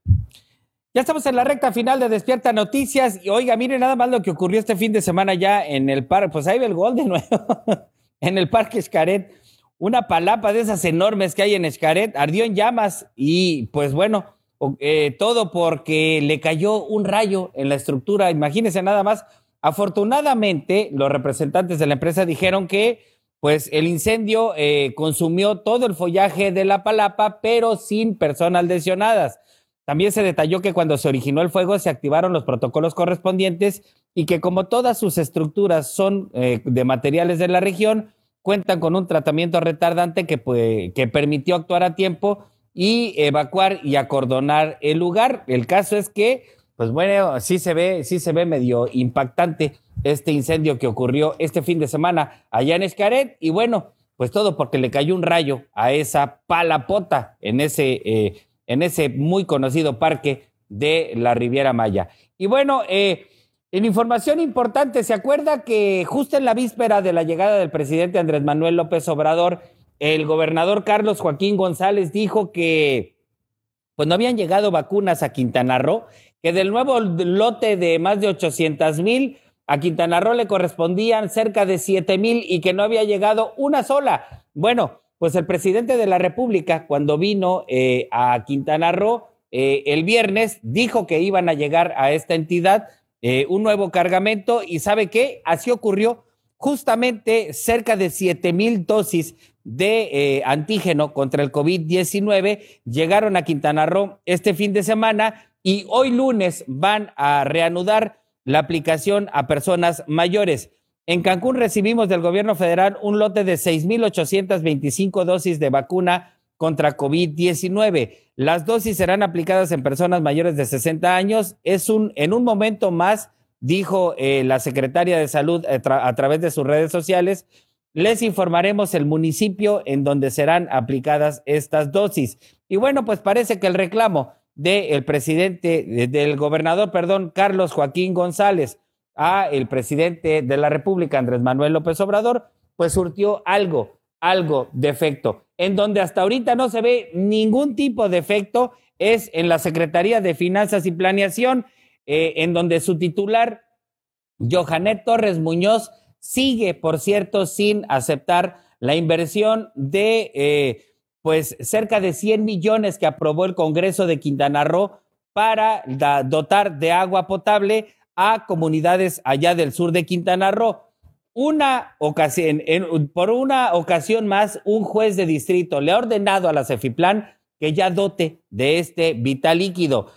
Ya estamos en la recta final de Despierta Noticias y oiga, mire nada más lo que ocurrió este fin de semana ya en el parque, pues ahí ve el gol de nuevo, en el parque Escaret. Una palapa de esas enormes que hay en Escaret ardió en llamas y pues bueno, eh, todo porque le cayó un rayo en la estructura, imagínense nada más. Afortunadamente, los representantes de la empresa dijeron que pues el incendio eh, consumió todo el follaje de la palapa, pero sin personas lesionadas. También se detalló que cuando se originó el fuego se activaron los protocolos correspondientes y que como todas sus estructuras son eh, de materiales de la región, cuentan con un tratamiento retardante que, pues, que permitió actuar a tiempo y evacuar y acordonar el lugar. El caso es que, pues bueno, sí se ve, sí se ve medio impactante este incendio que ocurrió este fin de semana allá en Escaret y bueno, pues todo porque le cayó un rayo a esa palapota en ese, eh, en ese muy conocido parque de la Riviera Maya. Y bueno, eh, en información importante, ¿se acuerda que justo en la víspera de la llegada del presidente Andrés Manuel López Obrador, el gobernador Carlos Joaquín González dijo que pues no habían llegado vacunas a Quintana Roo, que del nuevo lote de más de 800 mil, a Quintana Roo le correspondían cerca de 7 mil y que no había llegado una sola. Bueno, pues el presidente de la República, cuando vino eh, a Quintana Roo eh, el viernes, dijo que iban a llegar a esta entidad eh, un nuevo cargamento y ¿sabe qué? Así ocurrió. Justamente cerca de 7 mil dosis de eh, antígeno contra el COVID-19 llegaron a Quintana Roo este fin de semana y hoy lunes van a reanudar la aplicación a personas mayores. En Cancún recibimos del gobierno federal un lote de 6.825 dosis de vacuna contra COVID-19. Las dosis serán aplicadas en personas mayores de 60 años. Es un, en un momento más, dijo eh, la secretaria de Salud eh, a través de sus redes sociales, les informaremos el municipio en donde serán aplicadas estas dosis. Y bueno, pues parece que el reclamo del presidente, del gobernador, perdón, Carlos Joaquín González, a el presidente de la República, Andrés Manuel López Obrador, pues surtió algo, algo de efecto. En donde hasta ahorita no se ve ningún tipo de efecto es en la Secretaría de Finanzas y Planeación, eh, en donde su titular, Johanet Torres Muñoz, sigue, por cierto, sin aceptar la inversión de eh, pues cerca de 100 millones que aprobó el Congreso de Quintana Roo para dotar de agua potable a comunidades allá del sur de Quintana Roo. Una ocasión, por una ocasión más, un juez de distrito le ha ordenado a la Cefiplan que ya dote de este vital líquido.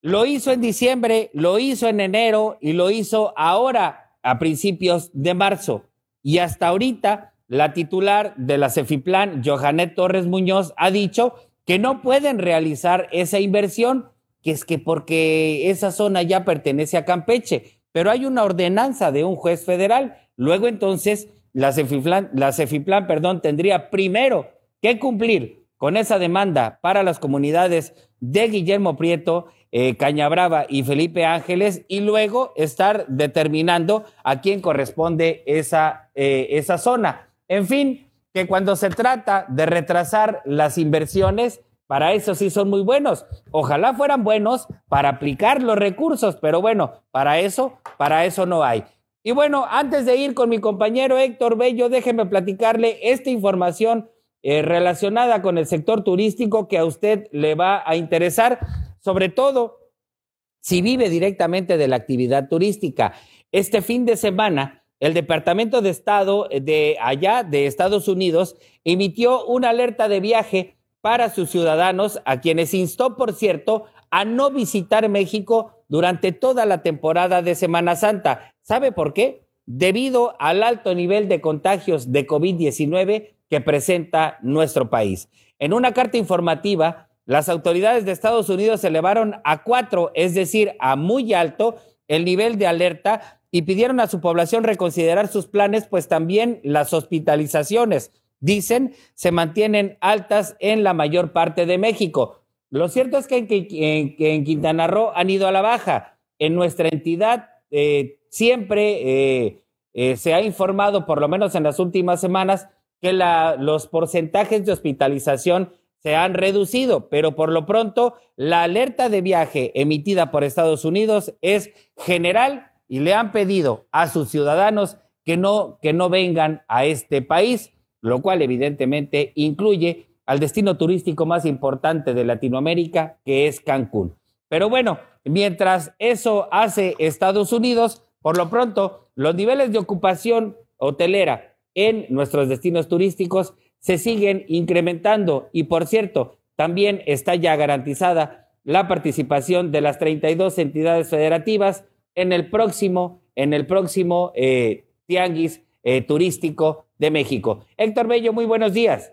Lo hizo en diciembre, lo hizo en enero y lo hizo ahora a principios de marzo. Y hasta ahorita, la titular de la Cefiplan, Johanet Torres Muñoz, ha dicho que no pueden realizar esa inversión, que es que porque esa zona ya pertenece a Campeche, pero hay una ordenanza de un juez federal. Luego entonces, la Cefiplan, la perdón, tendría primero que cumplir con esa demanda para las comunidades de Guillermo Prieto eh, Cañabrava y Felipe Ángeles y luego estar determinando a quién corresponde esa, eh, esa zona. En fin, que cuando se trata de retrasar las inversiones, para eso sí son muy buenos. Ojalá fueran buenos para aplicar los recursos, pero bueno, para eso, para eso no hay. Y bueno, antes de ir con mi compañero Héctor Bello, déjeme platicarle esta información eh, relacionada con el sector turístico que a usted le va a interesar sobre todo si vive directamente de la actividad turística. Este fin de semana, el Departamento de Estado de allá de Estados Unidos emitió una alerta de viaje para sus ciudadanos, a quienes instó, por cierto, a no visitar México durante toda la temporada de Semana Santa. ¿Sabe por qué? Debido al alto nivel de contagios de COVID-19 que presenta nuestro país. En una carta informativa, las autoridades de Estados Unidos elevaron a cuatro, es decir, a muy alto, el nivel de alerta y pidieron a su población reconsiderar sus planes, pues también las hospitalizaciones, dicen, se mantienen altas en la mayor parte de México. Lo cierto es que en, Quintana Roo han ido a la baja. En nuestra entidad eh, siempre eh, eh, se ha informado, por lo menos en las últimas semanas, que los porcentajes de hospitalización se han reducido, pero por lo pronto la alerta de viaje emitida por Estados Unidos es general y le han pedido a sus ciudadanos que no, que no vengan a este país, lo cual evidentemente incluye al destino turístico más importante de Latinoamérica, que es Cancún. Pero bueno, mientras eso hace Estados Unidos, por lo pronto los niveles de ocupación hotelera en nuestros destinos turísticos se siguen incrementando y por cierto, también está ya garantizada la participación de las 32 entidades federativas en el próximo, en el próximo eh, tianguis eh, turístico de México. Héctor Bello, muy buenos días.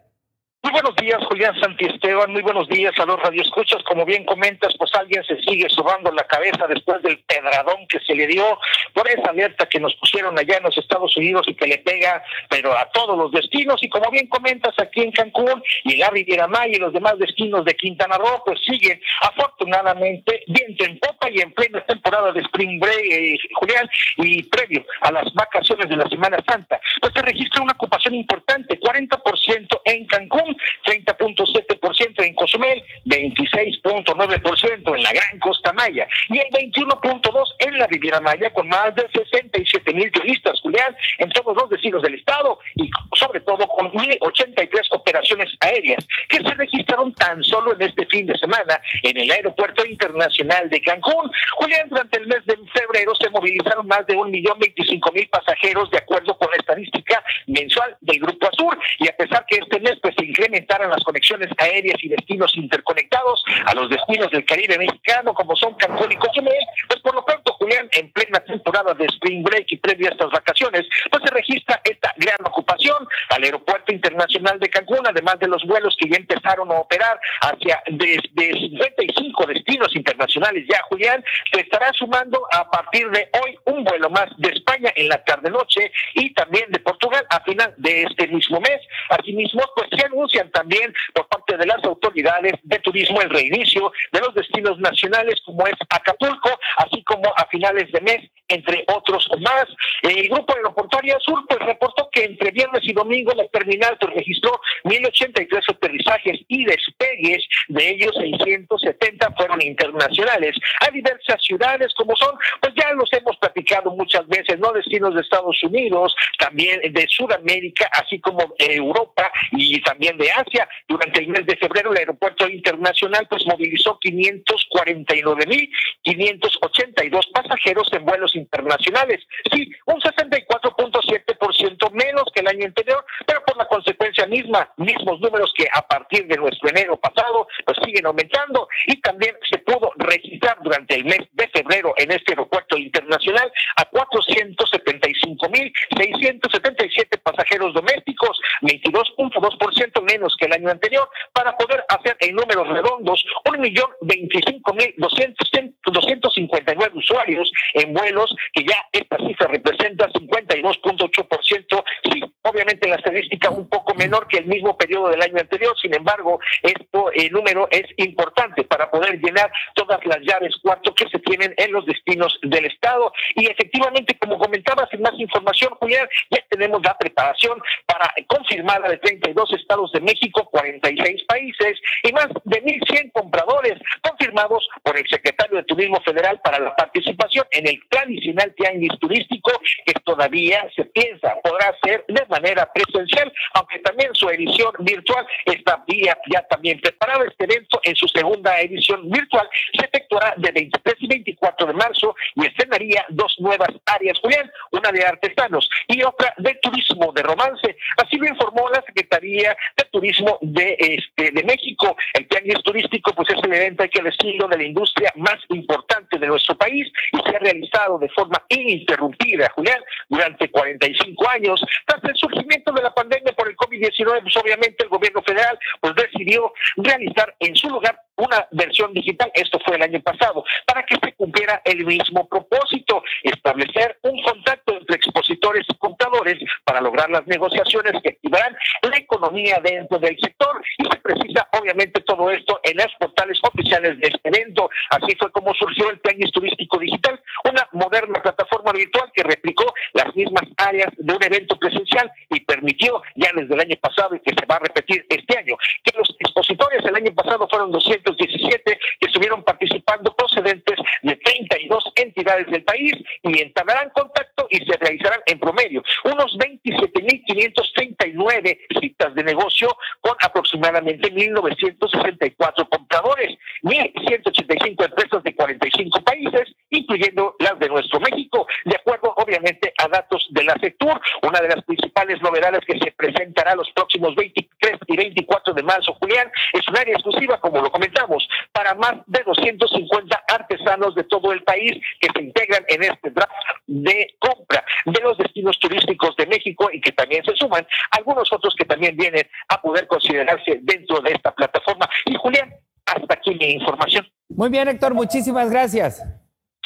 Muy buenos días, Julián Santiesteban. Muy buenos días a los radioescuchas. Como bien comentas, pues alguien se sigue sobando la cabeza después del pedradón que se le dio por esa alerta que nos pusieron allá en los Estados Unidos y que le pega, pero a todos los destinos. Y como bien comentas, aquí en Cancún y la Riviera Maya y los demás destinos de Quintana Roo, pues siguen afortunadamente viento en popa y en plena temporada de Spring Break, eh, Julián, y previo a las vacaciones de la Semana Santa. Pues se registra una ocupación importante, 40% en Cancún 30.7% en Cozumel, 26.9% en la Gran Costa Maya y el 21.2% en la Riviera Maya con más de 67 mil turistas, Julián, en todos los destinos del estado y sobre todo con 1.083 operaciones aéreas que se registraron tan solo en este fin de semana en el Aeropuerto Internacional de Cancún. Julián, durante el mes de febrero se movilizaron más de 1.025.000 pasajeros de acuerdo con la estadística mensual del Grupo Azul y a pesar que este mes pues se incrementaron las conexiones aéreas y destinos interconectados a los destinos del Caribe mexicano, como son Cancún y Cozumel, pues por lo pronto, Julián, en plena temporada de Spring Break y previa a estas vacaciones, pues se registra esta gran ocupación al Aeropuerto Internacional de Cancún, además de los vuelos que ya empezaron a operar hacia desde 55 destinos internacionales ya, Julián, se estará sumando a partir de hoy un vuelo más de España en la tarde-noche y también de Portugal a final de este mismo mes. Asimismo, pues se anuncian también por parte de las autoridades de turismo el reinicio de los destinos nacionales como es Acapulco, así como a finales de mes, entre otros más. El Grupo Aeroportuario Sur pues reportó que entre viernes y domingo la terminal pues, registró 1.083 aterrizajes y despegues, de ellos 670 fueron internacionales a diversas ciudades como son, pues ya los hemos platicado muchas veces, ¿no? Destinos de Estados Unidos, también de Sudamérica, así como Europa y también de Asia. Durante el mes de febrero el aeropuerto internacional pues movilizó 549.582 pasajeros en vuelos internacionales. Sí, un 64.7% menos que el año anterior, pero por la consecuencia misma, mismos números que a partir de nuestro enero pasado pues siguen aumentando y también se pudo registrar durante el mes de febrero en este aeropuerto internacional a 475.677 pasajeros domésticos, 22.2% menos que el año anterior, para poder hacer en números redondos un millón veinticinco mil doscientos cincuenta y nueve usuarios en vuelos, que ya esta cifra representa 52.8%, sí, obviamente la estadística un poco menor que el mismo periodo del año anterior, sin embargo, esto el número es importante para poder llenar todas las llaves cuarto que se tienen en los destinos del Estado. Y efectivamente, como comentaba, sin más información, Julián, ya tenemos la preparación para confirmar de 32 estados de México, 46 países y más de 1.100 compradores confirmados por el secretario de Turismo Federal para la participación en el tradicional tianguis turístico que todavía se piensa podrá ser manera presencial, aunque también su edición virtual está ya también preparada. Este evento en su segunda edición virtual se efectuará de 23 y 24 de marzo y estrenaría dos nuevas áreas, Julián, una de artesanos y otra de turismo de romance. Así lo informó la Secretaría de Turismo de, este, de México. El tianguis turístico pues es el evento, hay que decirlo, de la industria más importante de nuestro país y se ha realizado de forma ininterrumpida, Julián, durante 45 años. Tras el surgimiento de la pandemia por el COVID-19, pues obviamente el gobierno federal pues decidió realizar en su lugar una versión digital, esto fue el año pasado, para que se cumpliera el mismo propósito, establecer un contacto entre expositores y compradores para lograr las negociaciones que activarán la economía dentro del sector y se precisa obviamente todo esto en los portales oficiales de este evento. Así fue como surgió el Tianguis Turístico Digital, una moderna plataforma virtual que replicó las mismas áreas de un evento presencial y permitió ya desde el año pasado y que se va a repetir este año, que los expositores el año pasado fueron 217 que estuvieron participando procedentes de 32 entidades del país y entablarán contacto y se realizarán en promedio unos 27.539 citas de negocio con aproximadamente 1.964 compradores, 1.185 empresas de 45 países, incluyendo las de nuestro México, de acuerdo obviamente a datos de la sector. Una de las principales novedades que se presentará los próximos 23 y y 24 de marzo. Julián, es un área exclusiva, como lo comentamos, para más de 250 artesanos de todo el país que se integran en este draft de compra de los destinos turísticos de México y que también se suman algunos otros que también vienen a poder considerarse dentro de esta plataforma. Y Julián, hasta aquí mi información. Muy bien, Héctor, muchísimas gracias.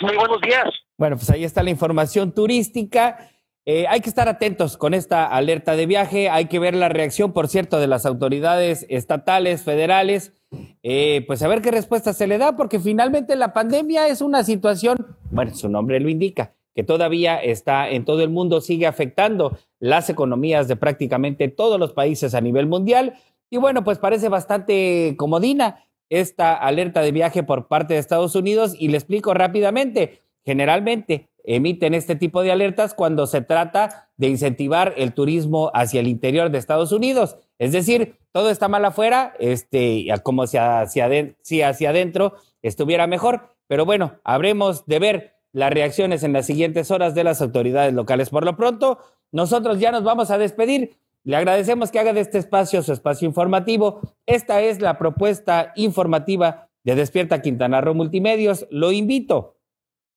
Muy buenos días. Bueno, pues ahí está la información turística. Eh, hay que estar atentos con esta alerta de viaje, hay que ver la reacción, por cierto, de las autoridades estatales, federales, eh, pues a ver qué respuesta se le da, porque finalmente la pandemia es una situación, bueno, su nombre lo indica, que todavía está en todo el mundo, sigue afectando las economías de prácticamente todos los países a nivel mundial. Y bueno, pues parece bastante comodina esta alerta de viaje por parte de Estados Unidos y le explico rápidamente. Generalmente emiten este tipo de alertas cuando se trata de incentivar el turismo hacia el interior de Estados Unidos. Es decir, todo está mal afuera, este, como si hacia, si hacia adentro estuviera mejor. Pero bueno, habremos de ver las reacciones en las siguientes horas de las autoridades locales. Por lo pronto, nosotros ya nos vamos a despedir. Le agradecemos que haga de este espacio su espacio informativo. Esta es la propuesta informativa de Despierta Quintana Roo Multimedios. Lo invito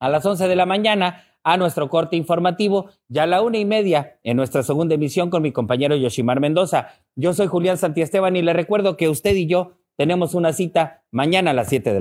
a las 11 de la mañana a nuestro corte informativo, ya a la una y media en nuestra segunda emisión con mi compañero Yoshimar Mendoza. Yo soy Julián Santiesteban y le recuerdo que usted y yo tenemos una cita mañana a las 7 de la